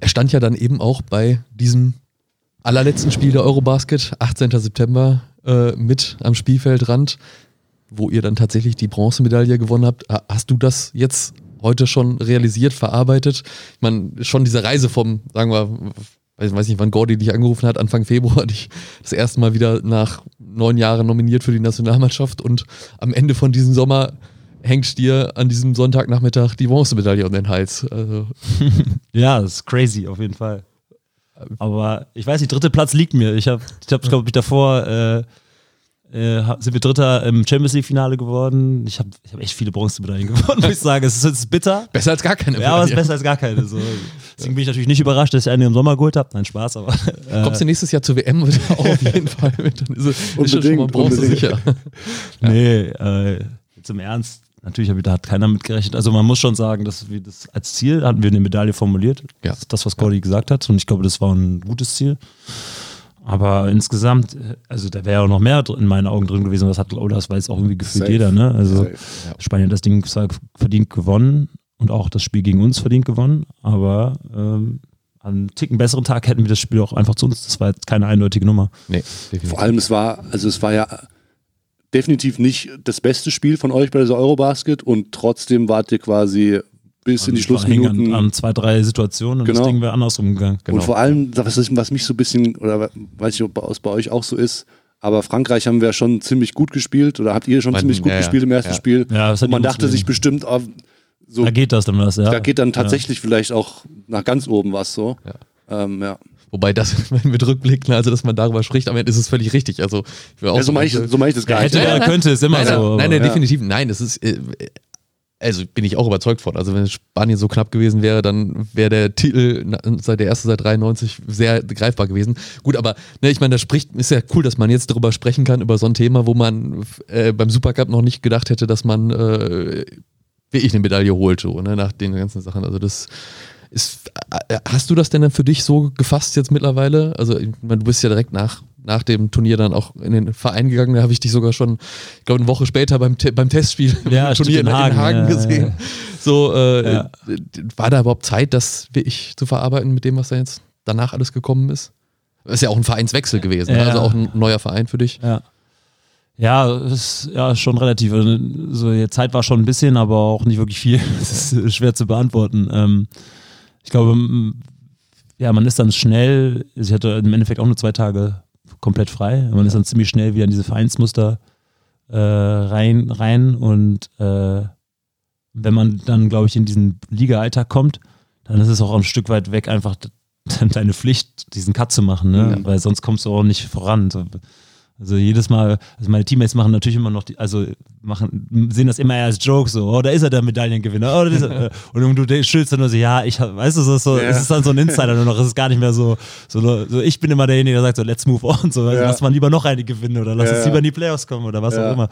Er stand ja dann eben auch bei diesem allerletzten Spiel der Eurobasket, 18. September, äh, mit am Spielfeldrand, wo ihr dann tatsächlich die Bronzemedaille gewonnen habt. Hast du das jetzt heute schon realisiert, verarbeitet? Ich meine, schon diese Reise vom, sagen wir, ich weiß nicht, wann Gordy dich angerufen hat, Anfang Februar, dich das erste Mal wieder nach neun Jahren nominiert für die Nationalmannschaft und am Ende von diesem Sommer hängt dir an diesem Sonntagnachmittag die Bronzemedaille um den Hals. Also. ja, das ist crazy, auf jeden Fall. Aber ich weiß nicht, dritter Platz liegt mir. Ich habe, ich hab, glaube ich, davor äh, äh, sind wir Dritter im Champions League-Finale geworden. Ich habe ich hab echt viele Bronzemedaillen gewonnen, muss ich sagen. Es ist, es ist bitter. Besser als gar keine. Ja, aber es ist besser als gar keine. So. Deswegen bin ich natürlich nicht überrascht, dass ich eine im Sommer geholt habe. Nein, Spaß, aber. Äh, Kommst du nächstes Jahr zur WM wieder auf jeden Fall mit? Dann ist, es, ist schon mal Bronze sicher. ja. Nee, äh, zum Ernst. Natürlich da hat keiner mitgerechnet. Also man muss schon sagen, dass wir das als Ziel hatten wir eine Medaille formuliert. Ja. Das, das was Cordy gesagt hat. Und ich glaube, das war ein gutes Ziel. Aber insgesamt, also da wäre ja auch noch mehr in meinen Augen drin gewesen. Das hat, oh, das weiß auch irgendwie gefühlt Safe. jeder. Ne? Also Safe, ja. Spanien hat das Ding verdient gewonnen und auch das Spiel gegen uns verdient gewonnen. Aber ähm, an einem Ticken besseren Tag hätten wir das Spiel auch einfach zu uns. Das war jetzt keine eindeutige Nummer. Nee, definitiv. Vor allem, es war, also es war ja definitiv nicht das beste Spiel von euch bei dieser Eurobasket und trotzdem wart ihr quasi bis also in die Schlussminuten. An, an, zwei, drei Situationen und genau. das Ding wäre andersrum gegangen. Genau. Und vor allem, was, was mich so ein bisschen, oder weiß ich, ob es bei euch auch so ist, aber Frankreich haben wir schon ziemlich gut gespielt oder habt ihr schon Mein, ziemlich gut ja, gespielt im ersten ja. Spiel. Ja, und man dachte sich bestimmt, oh, so, da geht das dann was, ja. Da geht dann tatsächlich vielleicht auch nach ganz oben was so. Ähm, ja. Wobei das, wenn wir rückblicken, also dass man darüber spricht, am Ende ist es völlig richtig. Also, ja, so meine ich, so mein ich das gar nicht. Hätte, ja, könnte es immer nein, so. Nein, nein, definitiv, nein, das ist, äh, also bin ich auch überzeugt von. Also wenn Spanien so knapp gewesen wäre, dann wäre der Titel seit der erste seit 93 sehr greifbar gewesen. Gut, aber ne, ich meine, da spricht, ist ja cool, dass man jetzt darüber sprechen kann, über so ein Thema, wo man äh, beim Supercup noch nicht gedacht hätte, dass man äh, wirklich eine Medaille holt, so, ne, nach den ganzen Sachen. Also das ist, äh, hast du das denn dann für dich so gefasst jetzt mittlerweile? Also, meine, du bist ja direkt nach nach dem Turnier dann auch in den Verein gegangen. Da habe ich dich sogar schon, ich glaube, eine Woche später beim, beim Testspiel ja, im Turnier in Hagen, in Hagen ja, gesehen. Ja, so, äh, war da überhaupt Zeit, das wirklich zu verarbeiten mit dem, was da jetzt danach alles gekommen ist? Das ist ja auch ein Vereinswechsel gewesen, ne? also auch ein neuer Verein für dich. Ja. Ja, ist ja schon relativ. Also, so, die Zeit war schon ein bisschen, aber auch nicht wirklich viel. Das ist schwer zu beantworten. Ähm, ich glaube, ja, man ist dann schnell, ich hatte im Endeffekt auch nur zwei Tage komplett frei. Man ja. ist dann ziemlich schnell wieder in diese Vereinsmuster äh, rein, rein und äh, wenn man dann, glaube ich, in diesen Liga-Alltag kommt, dann ist es auch ein Stück weit weg, einfach deine Pflicht, diesen Cut zu machen, ne? Mhm. weil sonst kommst du auch nicht voran. So, also jedes Mal, also meine Teammates machen natürlich immer noch, die, also machen, sehen das immer eher als Joke, so, oh, da ist er der Medaillengewinner, oh, da und du schützt dann nur so, ja, ich hab, weißt du, so, so ja. es ist dann so ein Insider nur noch, es ist gar nicht mehr so, so, so ich bin immer derjenige, der sagt so, let's move on, so, ja. lass mal lieber noch eine gewinnen oder lass ja, uns lieber in die Playoffs kommen oder was auch immer.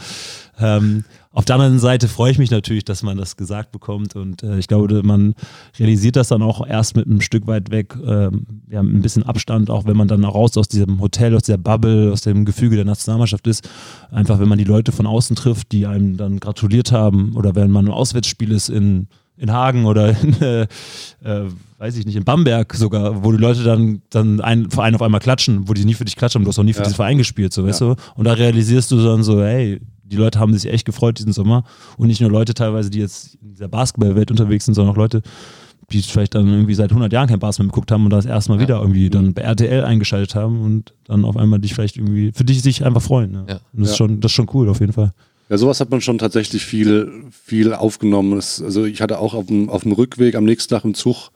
Ähm, auf der anderen Seite freue ich mich natürlich, dass man das gesagt bekommt und äh, ich glaube, man realisiert das dann auch erst mit einem Stück weit weg, ähm, ja, ein bisschen Abstand, auch wenn man dann raus aus diesem Hotel, aus der Bubble, aus dem Gefüge der Nationalmannschaft ist. Einfach, wenn man die Leute von außen trifft, die einem dann gratuliert haben oder wenn man im Auswärtsspiel ist in in Hagen oder in, äh, äh, weiß ich nicht, in Bamberg sogar, wo die Leute dann, dann einen Verein auf einmal klatschen, wo die nie für dich klatschen, du hast auch nie für ja. diesen Verein gespielt, so, weißt ja. du? Und da realisierst du dann so, hey, die Leute haben sich echt gefreut diesen Sommer. Und nicht nur Leute teilweise, die jetzt in dieser Basketballwelt unterwegs sind, sondern auch Leute, die vielleicht dann irgendwie seit 100 Jahren kein Basketball geguckt haben und das erstmal ja. wieder irgendwie dann bei RTL eingeschaltet haben und dann auf einmal dich vielleicht irgendwie, für dich sich einfach freuen. Ne? Ja. das, ist schon, das ist schon cool auf jeden Fall. Ja, sowas hat man schon tatsächlich viel, viel aufgenommen. Das, also ich hatte auch auf dem, auf dem Rückweg am nächsten Tag im Zug,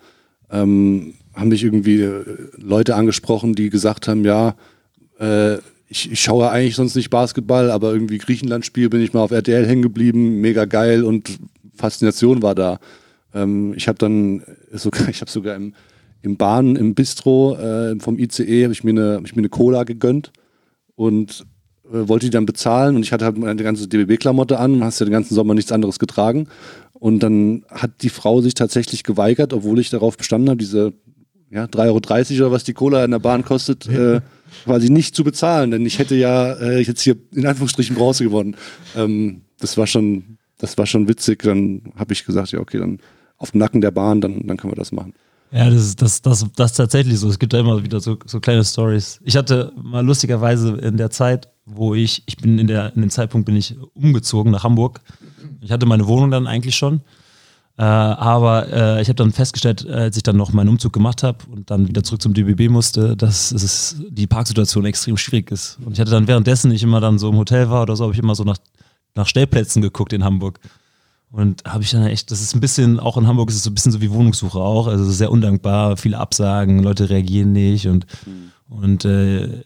ähm, haben mich irgendwie Leute angesprochen, die gesagt haben, ja, äh, ich, ich schaue eigentlich sonst nicht Basketball, aber irgendwie Griechenland-Spiel bin ich mal auf RTL hängen geblieben, mega geil und Faszination war da. Ähm, ich habe dann sogar, ich habe sogar im, im Bahn, im Bistro äh, vom ICE habe ich, mir eine, hab ich mir eine Cola gegönnt und äh, wollte die dann bezahlen und ich hatte halt meine ganze DBB-Klamotte an und hast ja den ganzen Sommer nichts anderes getragen. Und dann hat die Frau sich tatsächlich geweigert, obwohl ich darauf bestanden habe, diese ja, 3,30 Euro oder was die Cola in der Bahn kostet, äh, quasi nicht zu bezahlen, denn ich hätte ja äh, jetzt hier in Anführungsstrichen Bronze gewonnen. Ähm, das war schon, das war schon witzig. Dann habe ich gesagt, ja okay, dann auf dem Nacken der Bahn, dann, dann können wir das machen. Ja, das ist das, das, das ist tatsächlich so. Es gibt da immer wieder so, so kleine Stories. Ich hatte mal lustigerweise in der Zeit, wo ich, ich bin in der, in dem Zeitpunkt bin ich umgezogen nach Hamburg. Ich hatte meine Wohnung dann eigentlich schon äh, aber äh, ich habe dann festgestellt, äh, als ich dann noch meinen Umzug gemacht habe und dann wieder zurück zum DBB musste, dass es die Parksituation extrem schwierig ist. Und ich hatte dann währenddessen ich immer dann so im Hotel war oder so, habe ich immer so nach, nach Stellplätzen geguckt in Hamburg. Und habe ich dann echt, das ist ein bisschen, auch in Hamburg ist es so ein bisschen so wie Wohnungssuche auch, also sehr undankbar, viele Absagen, Leute reagieren nicht und, mhm. und äh,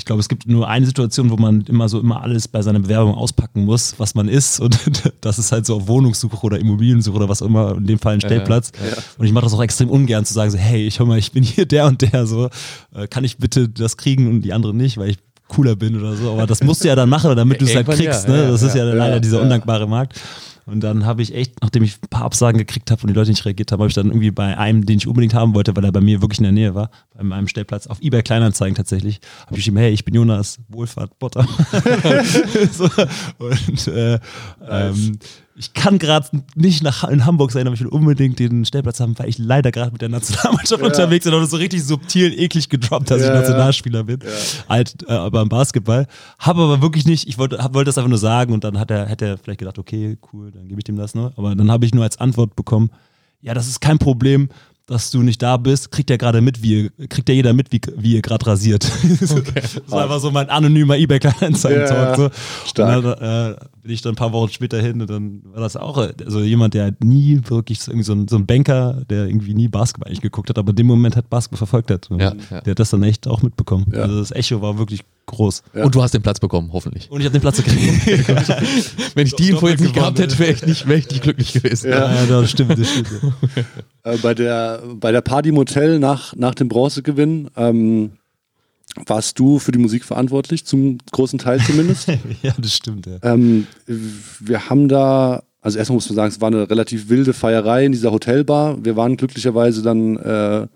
ich glaube, es gibt nur eine Situation, wo man immer so immer alles bei seiner Bewerbung auspacken muss, was man ist. Und das ist halt so auf Wohnungssuche oder Immobiliensuche oder was auch immer, in dem Fall ein Stellplatz. Ja, ja. Und ich mache das auch extrem ungern zu sagen, so, hey, ich hör mal, ich bin hier der und der, so, äh, kann ich bitte das kriegen und die anderen nicht, weil ich cooler bin oder so. Aber das musst du ja dann machen, damit du es halt kriegst. Ja, ne? Das ist ja, leider dieser undankbare Markt. Und dann habe ich echt, nachdem ich ein paar Absagen gekriegt habe und die Leute nicht reagiert haben, habe ich dann irgendwie bei einem, den ich unbedingt haben wollte, weil er bei mir wirklich in der Nähe war, an meinem Stellplatz auf eBay Kleinanzeigen tatsächlich. Habe ich geschrieben, hey, ich bin Jonas Wohlfahrt Botter. so, und äh, ähm, ich kann gerade nicht nach, in Hamburg sein, aber ich will unbedingt den Stellplatz haben, weil ich leider gerade mit der Nationalmannschaft Ja. unterwegs bin und so richtig subtil eklig gedroppt, dass Ja, ich. Nationalspieler bin. Halt, äh, aber im Basketball. Habe aber wirklich nicht, ich wollte hab, wollte das einfach nur sagen und dann hat er, hätte er vielleicht gedacht, okay, cool, dann gebe ich dem das nur. Aber dann habe ich nur als Antwort bekommen, ja, das ist kein Problem, dass du nicht da bist, kriegt ja gerade mit, wie ihr, kriegt ja jeder mit, wie, wie ihr gerade rasiert. das war einfach so mein anonymer ebay kleinanzeigen Ja, talk so. stark. Und dann äh, bin ich dann ein paar Wochen später hin und dann war das auch also jemand, der halt nie wirklich so, irgendwie so, ein, so ein Banker, der irgendwie nie Basketball eigentlich geguckt hat, aber in dem Moment hat Basketball verfolgt hat. Ja, ja. Der hat das dann echt auch mitbekommen. Ja. Also das Echo war wirklich groß. Ja. Und du hast den Platz bekommen, hoffentlich. Und ich habe den Platz gekriegt. Wenn ich die Info jetzt nicht gehabt hätte, wäre ich nicht, wäre ich nicht glücklich gewesen. Ja. ja, das stimmt, das stimmt. Äh, bei, der, bei der Party im Hotel nach, nach dem Bronzegewinn ähm, warst du für die Musik verantwortlich, zum großen Teil zumindest. ja, das stimmt, ja. ähm, wir haben da, also erstmal muss man sagen, es war eine relativ wilde Feierei in dieser Hotelbar. Wir waren glücklicherweise dann, äh,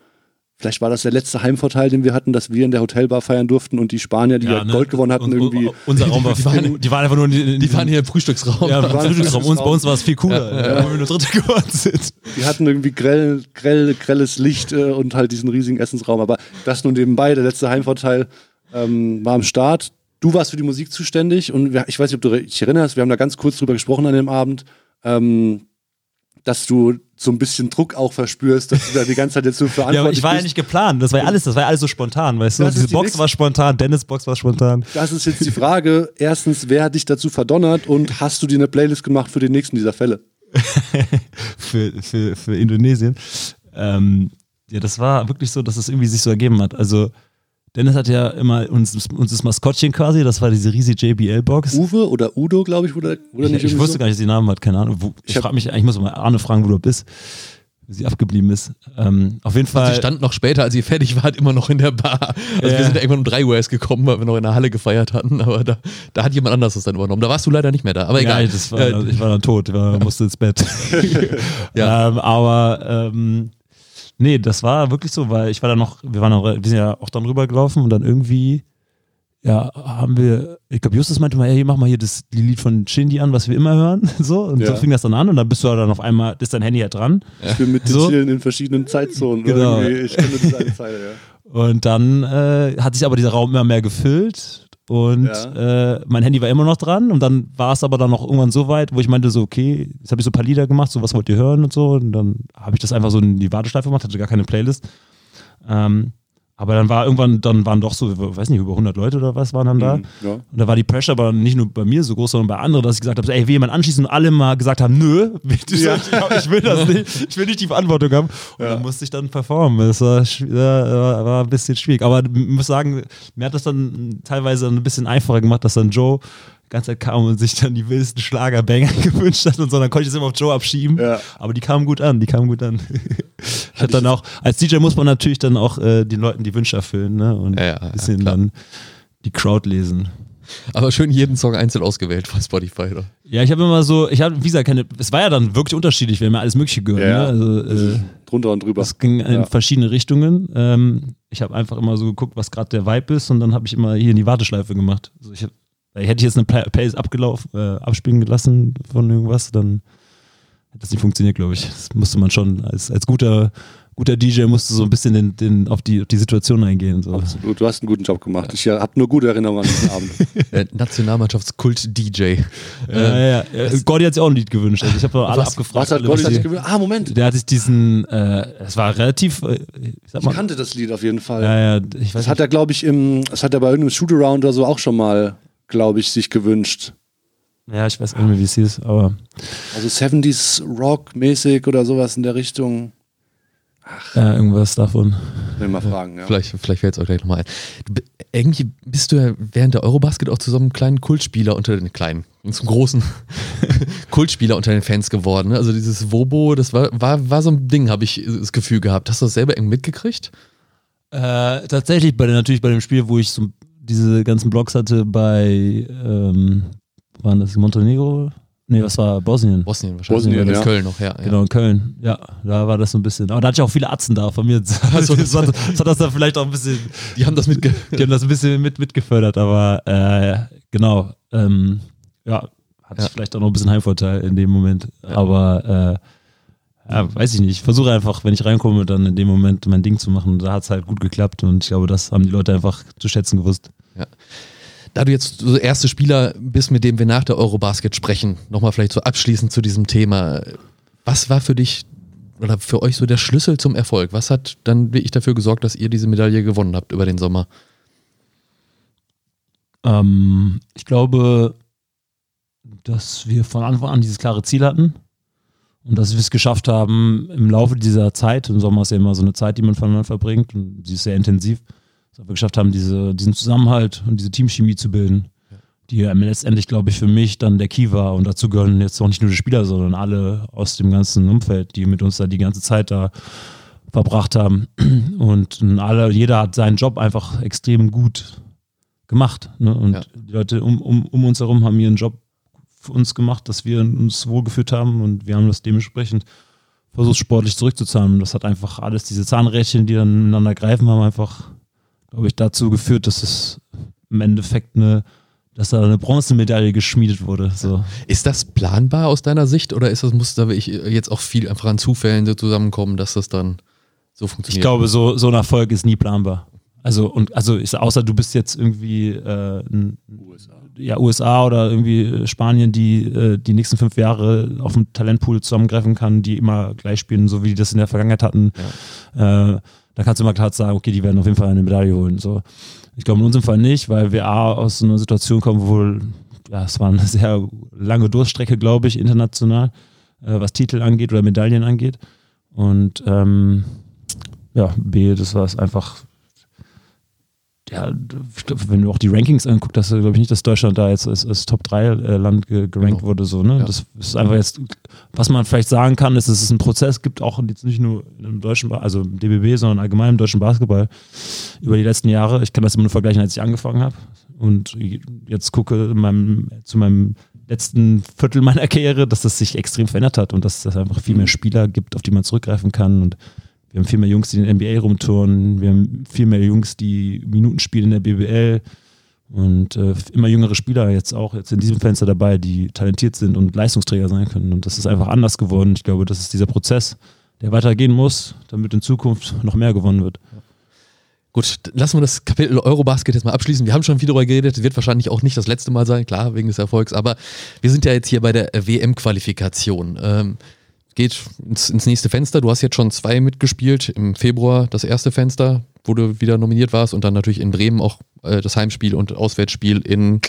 vielleicht war das der letzte Heimvorteil, den wir hatten, dass wir in der Hotelbar feiern durften und die Spanier, die ja, halt ne? Gold gewonnen hatten, Und- irgendwie. Unser Raum war, Die waren- die waren einfach nur in, in Die waren hier im Frühstücksraum. ja, im Frühstücksraum. Uns, bei uns war es viel cooler, Ja, ja, weil wir nur Dritte geworden sind. Die hatten irgendwie grell, grell, grelles Licht äh, und halt diesen riesigen Essensraum. Aber das nur nebenbei, der letzte Heimvorteil ähm, war am Start. Du warst für die Musik zuständig und wir, ich weiß nicht, ob du dich erinnerst, wir haben da ganz kurz drüber gesprochen an dem Abend, ähm, dass du so ein bisschen Druck auch verspürst, dass du da die ganze Zeit jetzt so Ja, aber verantwortlich ich war ja bist. nicht geplant. Das war ja alles, das war ja alles so spontan, weißt du? Das ist Diese die Box nächste- war spontan, Dennis Box war spontan. Das ist jetzt die Frage. Erstens, wer hat dich dazu verdonnert und hast du dir eine Playlist gemacht für den nächsten dieser Fälle? für, für, für Indonesien. Ähm, ja, das war wirklich so, dass es irgendwie sich so ergeben hat. Also, Dennis hat ja immer uns, uns das Maskottchen quasi, das war diese riesige JBL-Box. Uwe oder Udo, glaube ich, oder, oder Ich, nicht? ich wusste so? gar nicht, dass sie Namen hat, keine Ahnung. Wo, ich Ich frage mich, ich muss mal Arne fragen, wo du bist. Wie sie abgeblieben ist. Ähm, auf jeden Fall. Sie stand noch später, als ihr fertig wart, immer noch in der Bar. Also Ja. wir sind ja irgendwann um 3 Uhr erst gekommen, weil wir noch in der Halle gefeiert hatten. Aber da, da hat jemand anders das dann übernommen. Da warst du leider nicht mehr da. Aber egal. Ja, das war, Äh, ich war dann tot, ich war, musste ins Bett. Ja. ähm, aber ähm, nee, das war wirklich so, weil ich war dann noch, wir waren noch, wir sind ja auch dann rübergelaufen und dann irgendwie, ja, haben wir, ich glaube, Justus meinte mal, hey, mach mal hier das Lied von Shindy an, was wir immer hören. So, und Ja. so fing das dann an und dann bist du dann auf einmal, ist dein Handy ja dran. Ich bin mit So. den in verschiedenen Zeitzonen. Genau. Irgendwie. Ich kenne diese eine Zeile, ja. Und dann äh, hat sich aber dieser Raum immer mehr gefüllt und äh, mein Handy war immer noch dran und dann war es aber dann noch irgendwann so weit, wo ich meinte so, okay, jetzt habe ich so ein paar Lieder gemacht, so was wollt ihr hören und so und dann habe ich das einfach so in die Warteschleife gemacht, hatte gar keine Playlist. Ähm, aber dann war irgendwann, dann waren doch so, weiß nicht, über 100 Leute oder was waren dann da. Mhm, ja. Und da war die Pressure aber nicht nur bei mir so groß, sondern bei anderen, dass ich gesagt habe, ey, will jemand anschließen und alle mal gesagt haben, nö, Ja. ich will das nicht, ich will nicht die Verantwortung haben. Und dann musste ich dann performen. Das war, ja, war, war ein bisschen schwierig. Aber ich muss sagen, mir hat das dann teilweise ein bisschen einfacher gemacht, dass dann Joe ganze Zeit kam und sich dann die wildesten Schlagerbanger gewünscht hat und so, dann konnte ich das immer auf Joe abschieben. Ja. Aber die kamen gut an, die kamen gut an. ich hatte dann auch, als DJ muss man natürlich dann auch äh, den Leuten die Wünsche erfüllen, ne? Und Ja, ja, ein bisschen dann die Crowd lesen. aber schön jeden Song einzeln ausgewählt von Spotify. Oder? Ja, ich habe immer so, ich habe, wie gesagt, keine, es war ja dann wirklich unterschiedlich, wir haben ja alles Mögliche gehört. Ja, ne? also, äh, Drunter und drüber. das ging in Ja. verschiedene Richtungen. Ähm, ich habe einfach immer so geguckt, was gerade der Vibe ist und dann habe ich immer hier in die Warteschleife gemacht. Also ich hab, hätte ich jetzt eine Playlist abgelaufen, äh, abspielen gelassen von irgendwas, dann hätte das nicht funktioniert, glaube ich. Das musste man schon als, als guter, guter DJ musste so ein bisschen den, den, auf, die, auf die Situation eingehen. So. Absolut. Du hast einen guten Job gemacht. Ich habe nur gute Erinnerungen an diesen Abend. Äh, Nationalmannschaftskult-DJ. Ja, ja, ja. Äh, Gordy hat sich auch ein Lied gewünscht. Also ich habe alle Was- abgefragt. Was hat Gott sich gewünscht? Ah, Moment. Der hat sich diesen, äh, es war relativ, äh, ich sag Ich kannte das Lied auf jeden Fall. ja, ja, ich weiß Das hat er, glaube ich, im, das hat er bei irgendeinem Shootaround oder so auch schon mal, glaube ich, sich gewünscht. ja, ich weiß auch nicht mehr, wie es hieß, aber Also 70s Rock-mäßig oder sowas in der Richtung. ja, irgendwas davon. Will mal fragen, ja. Vielleicht, vielleicht fällt es euch gleich nochmal ein. Du, irgendwie bist du ja während der Eurobasket auch zu so einem kleinen Kultspieler unter den kleinen, zum großen Kultspieler unter den Fans geworden. Ne? Also dieses Wobo, das war, war, war so ein Ding, habe ich das Gefühl gehabt. Hast du das selber irgendwie mitgekriegt? Äh, tatsächlich bei natürlich bei dem Spiel, wo ich so diese ganzen Blogs hatte bei, ähm, waren das Montenegro? Nee, was war Bosnien? Bosnien wahrscheinlich. Bosnien, ja. Köln noch, ja. ja. Genau, in Köln. Ja, da war das so ein bisschen. Aber da hatte ich auch viele Atzen da von mir. Das hat, das hat das dann vielleicht auch ein bisschen. Die haben das mitge... Die haben das ein bisschen mit, mitgefördert, aber äh, genau. Ähm, ja, hatte Ja. ich vielleicht auch noch ein bisschen Heimvorteil in dem Moment. Aber äh, ja, weiß ich nicht. Ich versuche einfach, wenn ich reinkomme, dann in dem Moment mein Ding zu machen. Da hat es halt gut geklappt und ich glaube, das haben die Leute einfach zu schätzen gewusst. Da du jetzt so der erste Spieler bist, mit dem wir nach der Eurobasket sprechen, nochmal vielleicht so abschließend zu diesem Thema. Was war für dich oder für euch so der Schlüssel zum Erfolg? Was hat dann wirklich dafür gesorgt, dass ihr diese Medaille gewonnen habt über den Sommer? Ähm, ich glaube, dass wir von Anfang an dieses klare Ziel hatten und dass wir es geschafft haben, im Laufe dieser Zeit, im Sommer ist ja immer so eine Zeit, die man voneinander verbringt und sie ist sehr intensiv, dass wir geschafft haben, diese, diesen Zusammenhalt und diese Teamchemie zu bilden, die ja letztendlich, glaube ich, für mich dann der Key war und dazu gehören jetzt auch nicht nur die Spieler, sondern alle aus dem ganzen Umfeld, die mit uns da die ganze Zeit da verbracht haben und alle, jeder hat seinen Job einfach extrem gut gemacht. Ne? Und Ja. die Leute um, um, um uns herum haben ihren Job für uns gemacht, dass wir uns wohlgefühlt haben und wir haben das dementsprechend versucht, sportlich zurückzuzahlen. Und das hat einfach alles, diese Zahnrädchen, die dann miteinander greifen, haben einfach, glaube ich, dazu geführt, dass es im Endeffekt eine, dass da eine Bronzemedaille geschmiedet wurde. So. Ist das planbar aus deiner Sicht oder ist das, muss da wirklich jetzt auch viel einfach an Zufällen so zusammenkommen, dass das dann so funktioniert? Ich glaube, so, so ein Erfolg ist nie planbar. Also, und, also ich, außer du bist jetzt irgendwie äh, ein, USA. ja, USA oder irgendwie äh, Spanien, die äh, die nächsten fünf Jahre auf dem Talentpool zusammengreifen kann, die immer gleich spielen, so wie die das in der Vergangenheit hatten. Äh, da kannst du immer klar sagen, okay, die werden auf jeden Fall eine Medaille holen. So. Ich glaube in unserem Fall nicht, weil wir A, aus einer Situation kommen, wo ja, es war eine sehr lange Durststrecke, glaube ich, international, äh, was Titel angeht oder Medaillen angeht. Und ähm, ja, B, das war es einfach ja, ich glaub, wenn du auch die Rankings anguckst, dass glaube ich nicht, dass Deutschland da jetzt als, als Top 3 äh, Land ge gerankt Genau. wurde. So, ne? Ja. Das ist einfach jetzt, was man vielleicht sagen kann, ist, dass es einen Prozess gibt, auch jetzt nicht nur im deutschen, Ba- also im DBB, sondern allgemein im deutschen Basketball über die letzten Jahre. Ich kann das immer nur vergleichen, als ich angefangen habe. Und jetzt gucke in meinem, zu meinem letzten Viertel meiner Karriere, dass das sich extrem verändert hat und dass es einfach viel mehr Spieler gibt, auf die man zurückgreifen kann. Und wir haben viel mehr Jungs, die in der NBA rumturnen. Wir haben viel mehr Jungs, die Minuten spielen in der BBL. Und äh, immer jüngere Spieler jetzt auch jetzt in diesem Fenster dabei, die talentiert sind und Leistungsträger sein können. Und das ist einfach anders geworden. Ich glaube, das ist dieser Prozess, der weitergehen muss, damit in Zukunft noch mehr gewonnen wird. Gut, lassen wir das Kapitel Eurobasket jetzt mal abschließen. Wir haben schon viel darüber geredet, wird wahrscheinlich auch nicht das letzte Mal sein, klar, wegen des Erfolgs, aber wir sind ja jetzt hier bei der WM-Qualifikation. Ähm, geht ins, ins nächste Fenster. Du hast jetzt schon zwei mitgespielt. Im Februar das erste Fenster, wo du wieder nominiert warst und dann natürlich in Bremen auch äh, das Heimspiel und Auswärtsspiel in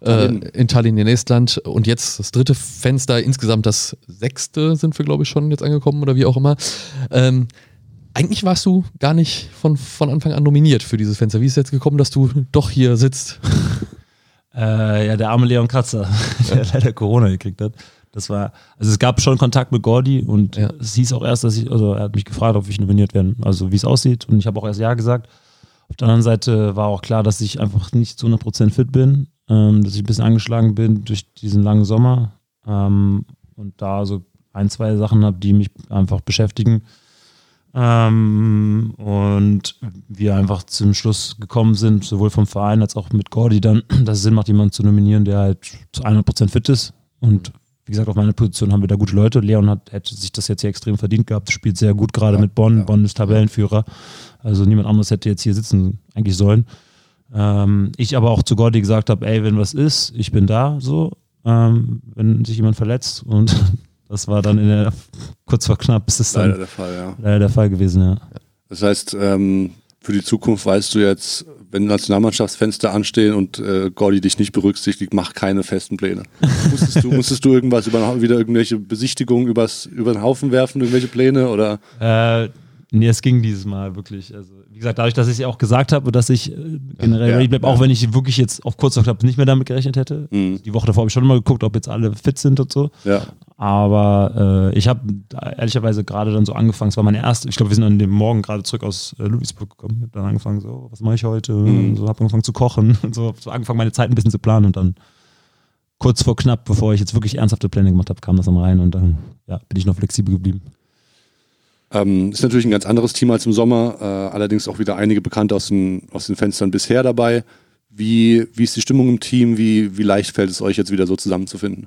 äh, Tallinn. in Tallinn in Estland und jetzt das dritte Fenster, insgesamt das sechste sind wir glaube ich schon jetzt angekommen oder wie auch immer. Ähm, eigentlich warst du gar nicht von, von Anfang an nominiert für dieses Fenster. Wie ist es jetzt gekommen, dass du doch hier sitzt? Äh, ja, der arme Leon Kratzer, der leider Corona gekriegt hat. Das war, also es gab schon Kontakt mit Gordy und Ja. es hieß auch erst, dass ich, also er hat mich gefragt, ob ich nominiert werden, also wie es aussieht und ich habe auch erst Ja gesagt. Auf der anderen Seite war auch klar, dass ich einfach nicht zu 100% fit bin, ähm, dass ich ein bisschen angeschlagen bin durch diesen langen Sommer ähm, und da so ein, zwei Sachen habe, die mich einfach beschäftigen. Ähm, und wir einfach zum Schluss gekommen sind, sowohl vom Verein als auch mit Gordy dann, dass es Sinn macht, jemanden zu nominieren, der halt zu 100% fit ist. Und wie gesagt, auf meiner Position haben wir da gute Leute. Leon hat, hätte sich das jetzt hier extrem verdient gehabt, spielt sehr gut gerade Ja, mit Bonn. ja. Bonn ist Tabellenführer. Also niemand anderes hätte jetzt hier sitzen eigentlich sollen. Ähm, ich aber auch zu Gordy gesagt habe, ey, wenn was ist, ich bin da, so, ähm, wenn sich jemand verletzt. Und das war dann in der, kurz vor knapp, ist es dann Leider der Fall, ja. leider der Fall gewesen, ja. Das heißt, ähm, für die Zukunft weißt du jetzt, wenn Nationalmannschaftsfenster anstehen und äh, Gordy dich nicht berücksichtigt, mach keine festen Pläne. musstest, du, musstest du irgendwas über wieder irgendwelche Besichtigungen übers, über den Haufen werfen, irgendwelche Pläne oder? Äh, nee, es ging dieses Mal wirklich. Also, wie gesagt, dadurch, dass ich ja auch gesagt habe, dass ich äh, generell Ja, ready bleibe, ja. auch wenn ich wirklich jetzt auf kurz knapp nicht mehr damit gerechnet hätte. Mhm. Die Woche davor habe ich schon mal geguckt, ob jetzt alle fit sind und so. Ja, Aber äh, ich habe ehrlicherweise gerade dann so angefangen, es war meine erste, ich glaube, wir sind an dem Morgen gerade zurück aus äh, Ludwigsburg gekommen. Ich habe dann angefangen, so, was mache ich heute? Mhm. So habe angefangen zu kochen und so, so angefangen, meine Zeit ein bisschen zu planen und dann kurz vor knapp, bevor ich jetzt wirklich ernsthafte Pläne gemacht habe, kam das dann rein und dann ja, bin ich noch flexibel geblieben. Ähm, ist natürlich ein ganz anderes Team als im Sommer, äh, allerdings auch wieder einige Bekannte aus den, aus den Fenstern bisher dabei. Wie, wie ist die Stimmung im Team? Wie, wie leicht fällt es euch jetzt wieder so zusammenzufinden?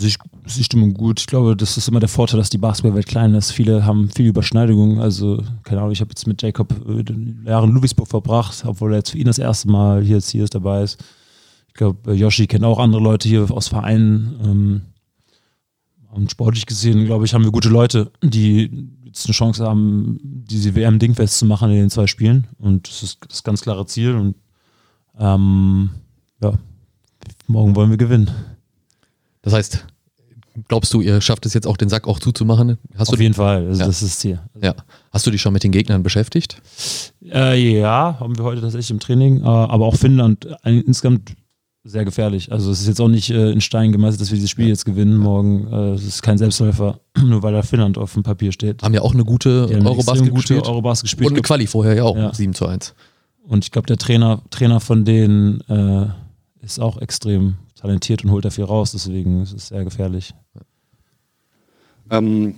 Ist die gut. Ich glaube, das ist immer der Vorteil, dass die Basketballwelt klein ist. Viele haben viel Überschneidungen. Also, keine Ahnung, ich habe jetzt mit Jacob äh, Jahre in Ludwigsburg verbracht, obwohl er jetzt für ihn das erste Mal hier, jetzt hier ist, dabei ist. Ich glaube, Yoshi kennt auch andere Leute hier aus Vereinen. Ähm, und sportlich gesehen, glaube ich, haben wir gute Leute, die jetzt eine Chance haben, diese WM dingfest zu machen in den zwei Spielen. Und das ist das ganz klare Ziel. Und ähm, ja, morgen wollen wir gewinnen. Das heißt, glaubst du, ihr schafft es jetzt auch, den Sack auch zuzumachen? Hast Auf jeden Fall, also ja. das ist das Ziel. Ja. Hast du dich schon mit den Gegnern beschäftigt? Äh, ja, haben wir heute tatsächlich im Training, äh, aber auch Finnland äh, insgesamt sehr gefährlich. Also es ist jetzt auch nicht äh, in Stein gemeißelt, dass wir dieses Spiel jetzt gewinnen morgen. Äh, es ist kein Selbstläufer, nur weil da Finnland auf dem Papier steht. Haben ja auch eine gute Eurobasket gespielt. Eurobasket gespielt. Und eine Quali vorher ja auch, ja. 7 zu 1. Und ich glaube, der Trainer, Trainer von denen äh, ist auch extrem talentiert und holt da viel raus, deswegen ist es sehr gefährlich. Ähm,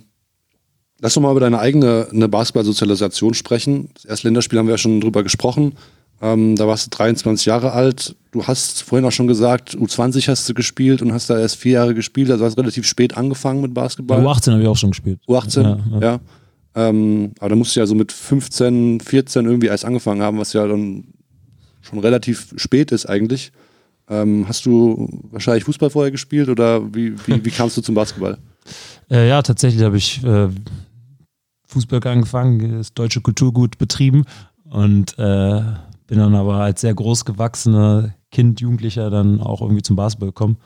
lass uns mal über deine eigene Basketball-Sozialisation sprechen. Das erste Länderspiel haben wir ja schon drüber gesprochen. Ähm, da warst du 23 Jahre alt. Du hast vorhin auch schon gesagt, U20 hast du gespielt und hast da erst vier Jahre gespielt. Also hast relativ spät angefangen mit Basketball. U18 habe ich auch schon gespielt. U18, ja. ja. ja. Ähm, aber da musst du ja so mit 15, 14 irgendwie erst angefangen haben, was ja dann schon relativ spät ist eigentlich. Ähm, hast du wahrscheinlich Fußball vorher gespielt oder wie, wie, wie kamst du zum Basketball? Äh, ja, tatsächlich habe ich äh, Fußball angefangen, das deutsche Kulturgut betrieben und äh, bin dann aber als sehr groß gewachsener Kind, Jugendlicher dann auch irgendwie zum Basketball gekommen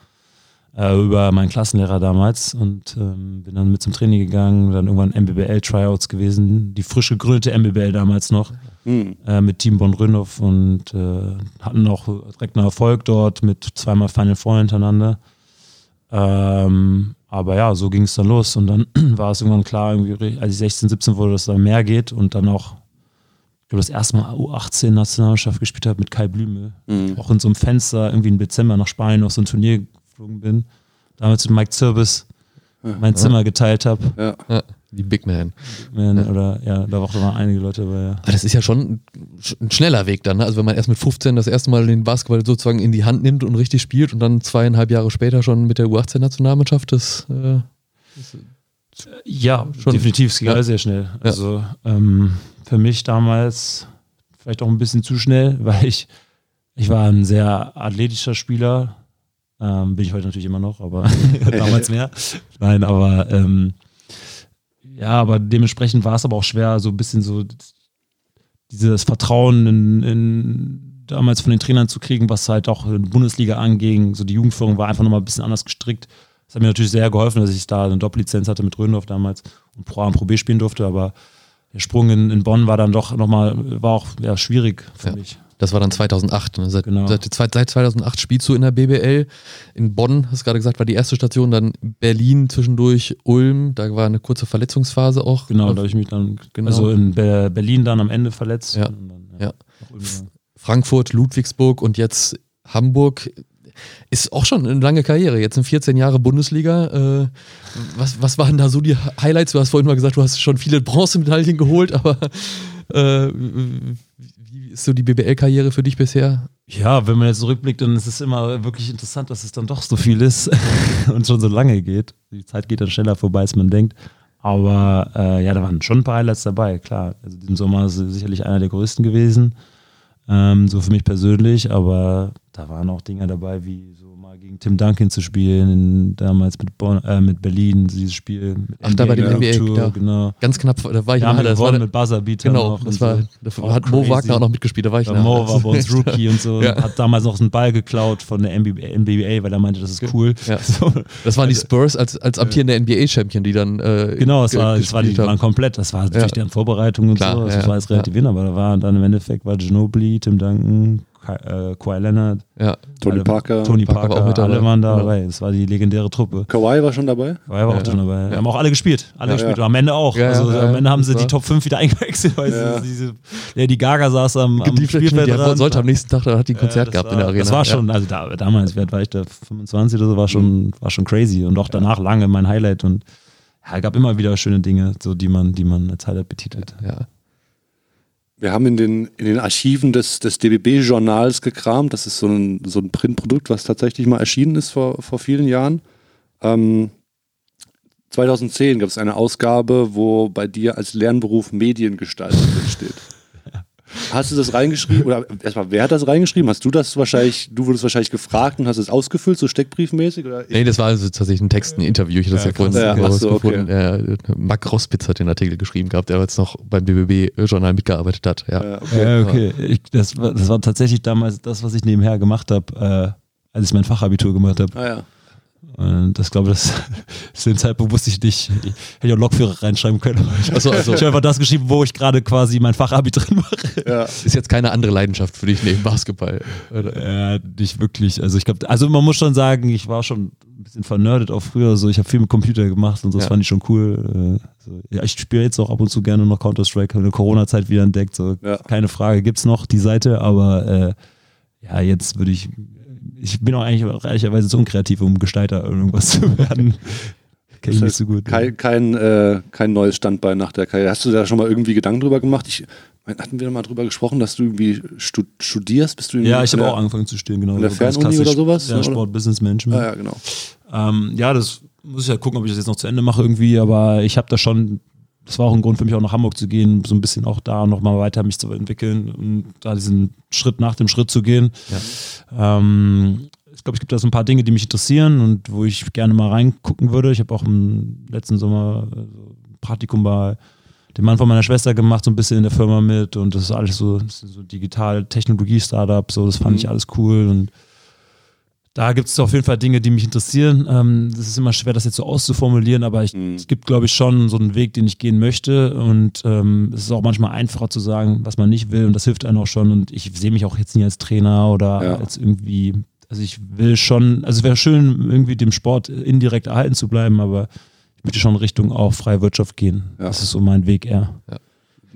äh, über meinen Klassenlehrer damals und ähm, bin dann mit zum Training gegangen, dann irgendwann MBBL-Tryouts gewesen, die frisch gegründete MBBL damals noch, mhm. äh, mit Team Bonn-Rönhoff und äh, hatten auch direkt einen Erfolg dort mit zweimal Final Four hintereinander. Ähm, aber ja, so ging es dann los und dann war es irgendwann klar, irgendwie, als ich 16, 17 wurde, dass es da mehr geht und dann auch ich glaube, das erste Mal U18 Nationalmannschaft gespielt habe mit Kai Blümel. Mhm. Auch in so einem Fenster irgendwie im Dezember nach Spanien auf so ein Turnier geflogen bin, damals mit Mike Zirbis mein Zimmer geteilt habe. Ja. ja. Die Big Man. Big Man ja. oder ja, da waren einige Leute dabei. Ja. Aber das ist ja schon ein schneller Weg dann, ne? Also wenn man erst mit 15 das erste Mal den Basketball sozusagen in die Hand nimmt und richtig spielt und dann zweieinhalb Jahre später schon mit der U18-Nationalmannschaft, das, äh, das ja, schon, definitiv, es ging ja. sehr schnell. Also ähm, für mich damals vielleicht auch ein bisschen zu schnell, weil ich, ich war ein sehr athletischer Spieler, ähm, bin ich heute natürlich immer noch, aber damals mehr. Nein, aber ähm, ja, aber dementsprechend war es aber auch schwer, so ein bisschen so dieses Vertrauen in, in damals von den Trainern zu kriegen, was halt auch in Bundesliga anging. So die Jugendführung war einfach nochmal ein bisschen anders gestrickt. Das hat mir natürlich sehr geholfen, dass ich da eine Doppellizenz hatte mit Röndorf damals und Pro A und Pro B spielen durfte, aber der Sprung in, in Bonn war dann doch nochmal, war auch ja, schwierig für ja. mich. Das war dann 2008. Ne? Seit, genau. seit, seit, 2008 spielst du in der BBL. In Bonn, hast du gerade gesagt, war die erste Station. Dann Berlin zwischendurch, Ulm. Da war eine kurze Verletzungsphase auch. Genau, da habe ich mich dann genau. also in Be Berlin dann am Ende verletzt. Ja. Dann, ja. ja. Frankfurt, Ludwigsburg und jetzt Hamburg. Ist auch schon eine lange Karriere. Jetzt in 14 Jahre Bundesliga. Äh, was, was waren da so die Highlights? Du hast vorhin mal gesagt, du hast schon viele Bronzemedaillen geholt, aber äh, ist so die BBL-Karriere für dich bisher? Ja, wenn man jetzt zurückblickt, dann ist es immer wirklich interessant, dass es dann doch so viel ist und schon so lange geht. Die Zeit geht dann schneller vorbei, als man denkt. Aber äh, ja, da waren schon ein paar Highlights dabei, klar. Also diesen Sommer ist sicherlich einer der größten gewesen. Ähm, so für mich persönlich, aber da waren auch Dinge dabei wie so gegen Tim Duncan zu spielen, damals mit, Bonn, äh, mit Berlin, dieses Spiel. Ach, NBA da bei dem NBA, Tour, ja. genau. Ganz knapp, da war ich ja, nachher, das war mit Buzzerbeater Genau, das war, das war hat Mo Wagner auch noch mitgespielt, da war ich ja, Mo war bei uns Rookie und so, ja. hat damals noch einen Ball geklaut von der NBA, NBA weil er meinte, das ist cool. Ja. So. Das waren die Spurs als, als amtierende NBA-Champion, die dann äh, Genau, es war, es war die, waren komplett, das war natürlich deren Vorbereitung und Klar, so, das war jetzt relativieren, aber da war dann im Endeffekt war Ginobili, Tim Duncan, äh, Kawhi Leonard, Ja. Tony alle, Parker. Tony Parker Parker, war auch mit dabei. alle waren da Ja. dabei. Das war die legendäre Truppe. Kawhi war schon dabei. War ja auch Ja. schon dabei. Wir haben auch alle gespielt. Alle Ja, gespielt. am Ende auch. Ja, also ja, am ja. Ende haben sie die Top 5 wieder eingewechselt, weil Ja. sie diese Lady Gaga saß am, am Die, Spielfeld die dran. sollte am nächsten Tag, da hat die ein Konzert gehabt war, in der Arena. Das war Ja. schon, also da, damals, war ich da? 25 oder so, war schon, war schon crazy. Und auch danach lange mein Highlight. Und ja, gab immer wieder schöne Dinge, so die man, die man als Highlight betitelt. Ja. Wir haben in den, in den Archiven des, des DBB-Journals gekramt. Das ist so ein, so ein Printprodukt, was tatsächlich mal erschienen ist vor, vor vielen Jahren. Ähm, 2010 gab es eine Ausgabe, wo bei dir als Lernberuf Mediengestaltung steht. Hast du das reingeschrieben? Oder erstmal, wer hat das reingeschrieben? Hast du das wahrscheinlich, du wurdest wahrscheinlich gefragt und hast es ausgefüllt, so steckbriefmäßig? Oder Nee, das war also tatsächlich ein Text, ein Interview. Ich hatte das Ja, ja, vorhin. Ja, rausgefunden. Ja, Marc Rospitz hat den Artikel geschrieben gehabt, der jetzt noch beim BBB-Journal mitgearbeitet hat. Ja. Ja, okay. Ja, okay. Ich, das, war, das war tatsächlich damals das, was ich nebenher gemacht habe, äh, als ich mein Fachabitur gemacht habe. Ah, ja. Und das glaube das zu dem Zeitpunkt wusste ich nicht. Ich hätte auch Lokführer reinschreiben können. Ich, Achso, also ich habe einfach das geschrieben, wo ich gerade quasi mein Fachabi drin mache. ja. ist jetzt keine andere Leidenschaft für dich neben Basketball. Oder? Ja, nicht wirklich. Also ich glaube, also man muss schon sagen, ich war schon ein bisschen vernördet auch früher. So, ich habe viel mit Computer gemacht und so, das Ja. fand ich schon cool. Äh. Ja, ich spiele jetzt auch ab und zu gerne noch Counter-Strike, der Corona-Zeit wieder entdeckt. So, Ja. keine Frage, gibt's noch die Seite, aber äh, ja, jetzt würde ich. Ich bin auch eigentlich reicherweise zu unkreativ, um Gestalter irgendwas zu werden. Kenn ich nicht so gut. Kein, kein, äh, kein neues Standbein nach der Karriere. Hast du da schon mal irgendwie Gedanken drüber gemacht? Ich, hatten wir mal drüber gesprochen, dass du irgendwie stu- studierst? Bist du Ja, ich habe auch angefangen zu studieren, genau. in der So Fernuni oder sowas, Ja, oder? Sport, Business Management. Ah, ja, genau. Ähm, ja, das muss ich ja gucken, ob ich das jetzt noch zu Ende mache irgendwie, aber ich habe da schon, das war auch ein Grund für mich auch nach Hamburg zu gehen, so ein bisschen auch da nochmal weiter mich zu entwickeln und da diesen Schritt nach dem Schritt zu gehen. Ähm, ich glaube, es gibt da so ein paar Dinge, die mich interessieren und wo ich gerne mal reingucken würde. Ich habe auch im letzten Sommer so ein Praktikum bei dem Mann von meiner Schwester gemacht, so ein bisschen in der Firma mit und das ist alles so, so digital Technologie-Startup, so, das fand Mhm. ich alles cool und da gibt es auf jeden Fall Dinge, die mich interessieren. Ähm, das ist immer schwer, das jetzt so auszuformulieren, aber ich, Mhm. es gibt, glaube ich, schon so einen Weg, den ich gehen möchte. Und ähm, es ist auch manchmal einfacher zu sagen, was man nicht will. Und das hilft einem auch schon. Und ich sehe mich auch jetzt nie als Trainer oder Ja. als irgendwie. Also ich will schon, also es wäre schön, irgendwie dem Sport indirekt erhalten zu bleiben, aber ich möchte schon in Richtung auch freie Wirtschaft gehen. Ja. Das ist so mein Weg eher.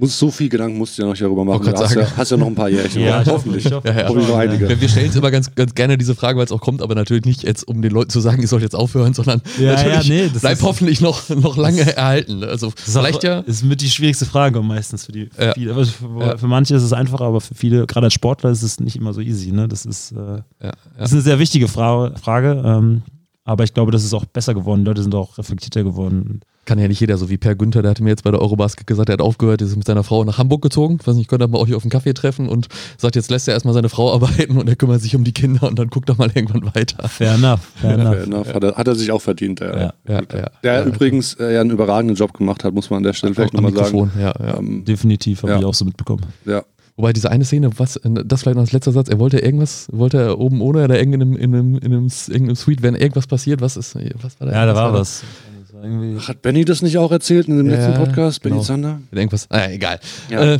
Muss, so viel Gedanken musst du ja noch darüber machen. Du hast ja, hast ja noch ein paar Jährchen. Ja, ich hoffe, hoffentlich. ich hoffe. Ja, ja. Hoffentlich noch einige. Wir, wir stellen es immer ganz, ganz gerne diese Frage, weil es auch kommt, aber natürlich nicht jetzt, um den Leuten zu sagen, ihr sollt jetzt aufhören, sondern Ja, natürlich ja, nee, das bleibt ist- hoffentlich noch, noch lange erhalten. Also Das ist vielleicht auch, ja. ist mit die schwierigste Frage meistens für die für Ja. viele. Aber für, Ja. für manche ist es einfacher, aber für viele, gerade als Sportler, ist es nicht immer so easy. Ne? Das ist, äh, Ja, ja. das ist eine sehr wichtige Fra Frage. Ähm, aber ich glaube, das ist auch besser geworden. Die Leute sind auch reflektierter geworden. Kann ja nicht jeder, so wie Per Günther, der hatte mir jetzt bei der Eurobasket gesagt, er hat aufgehört, ist mit seiner Frau nach Hamburg gezogen. Ich weiß nicht, könnt ihr mal euch auf einen Kaffee treffen und sagt, jetzt lässt er erstmal seine Frau arbeiten und er kümmert sich um die Kinder und dann guckt er mal irgendwann weiter. Fair enough. Fair Fair enough. enough. Hat, er, hat er sich auch verdient. Der, Ja. Ja, ja. der ja. übrigens äh, ja einen überragenden Job gemacht hat, muss man an der Stelle vielleicht nochmal sagen. Ja, ja. Ähm, Definitiv, habe Ja. ich auch so mitbekommen. ja. Wobei diese eine Szene, was, das vielleicht noch als letzter Satz, er wollte irgendwas, wollte er oben ohne oder in einem, in einem, in einem, irgendeinem Suite, wenn irgendwas passiert, was ist, was war da? Ja, da war was. War irgendwie Hat Benny das nicht auch erzählt in dem Ja, letzten Podcast? Benny genau. Zander? Irgendwas, ah, egal. Ja. Äh,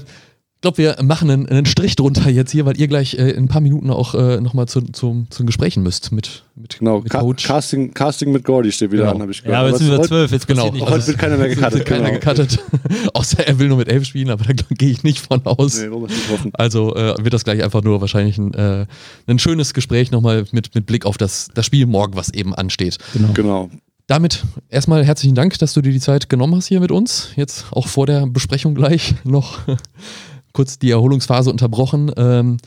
ich glaube, wir machen einen, einen Strich drunter jetzt hier, weil ihr gleich äh, in ein paar Minuten auch äh, nochmal zu, zum, zum Gesprächen müsst mit, mit, Genau, mit Ca Coach. Casting, Casting mit Gordy steht wieder Genau. an, habe ich gehört. ja, aber jetzt sind wir zwölf. Jetzt Genau. nicht Heute wird keiner mehr gecuttet. Keiner genau. gecuttet. Außer er will nur mit elf spielen, aber da gehe ich nicht von aus. Nee, nicht. Also äh, wird das gleich einfach nur wahrscheinlich ein, äh, ein schönes Gespräch nochmal mit, mit Blick auf das, das Spiel morgen, was eben ansteht. Genau. Genau. Damit erstmal herzlichen Dank, dass du dir die Zeit genommen hast hier mit uns. Jetzt auch vor der Besprechung gleich noch kurz die Erholungsphase unterbrochen. Ähm,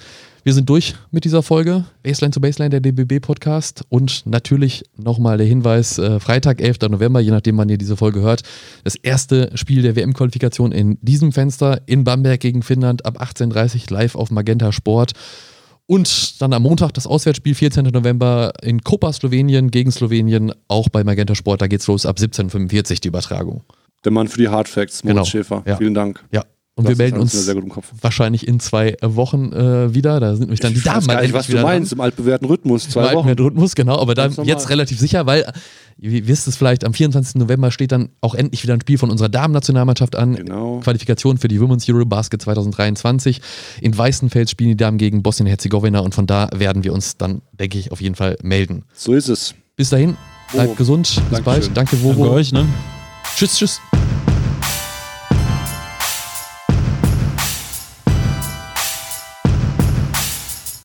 wir sind durch mit dieser Folge. Baseline zu Baseline, der DBB-Podcast. Und natürlich nochmal der Hinweis: äh, Freitag, 11. November, je nachdem, wann ihr diese Folge hört, das erste Spiel der WM-Qualifikation in diesem Fenster in Bamberg gegen Finnland ab 18.30 Uhr live auf Magenta Sport. Und dann am Montag das Auswärtsspiel, 14. November in Kopa, Slowenien gegen Slowenien, auch bei Magenta Sport. Da geht's los ab 17.45 Uhr die Übertragung. Der Mann für die Hard Facts, Moritz Genau. Schäfer. Ja. Vielen Dank. Ja, Und Das wir melden uns sehr gut im Kopf. wahrscheinlich in zwei Wochen äh, wieder. Da sind nämlich dann die ich weiß Damen gar nicht, was du wieder dran. meinst, im altbewährten Rhythmus, zwei Im Wochen. alten Rhythmus, genau, aber normal. jetzt relativ sicher, weil, äh, ihr wisst es vielleicht, am 24. November steht dann auch endlich wieder ein Spiel von unserer Damen-Nationalmannschaft an. Genau. Qualifikation für die Women's Eurobasket 2023. In Weißenfels spielen die Damen gegen Bosnien-Herzegowina und von da werden wir uns dann, denke ich, auf jeden Fall melden. So ist es. Bis dahin, bleibt Wovo. gesund, bis Dankeschön. bald. Danke, Danke Wovo. euch, ne? Tschüss, tschüss.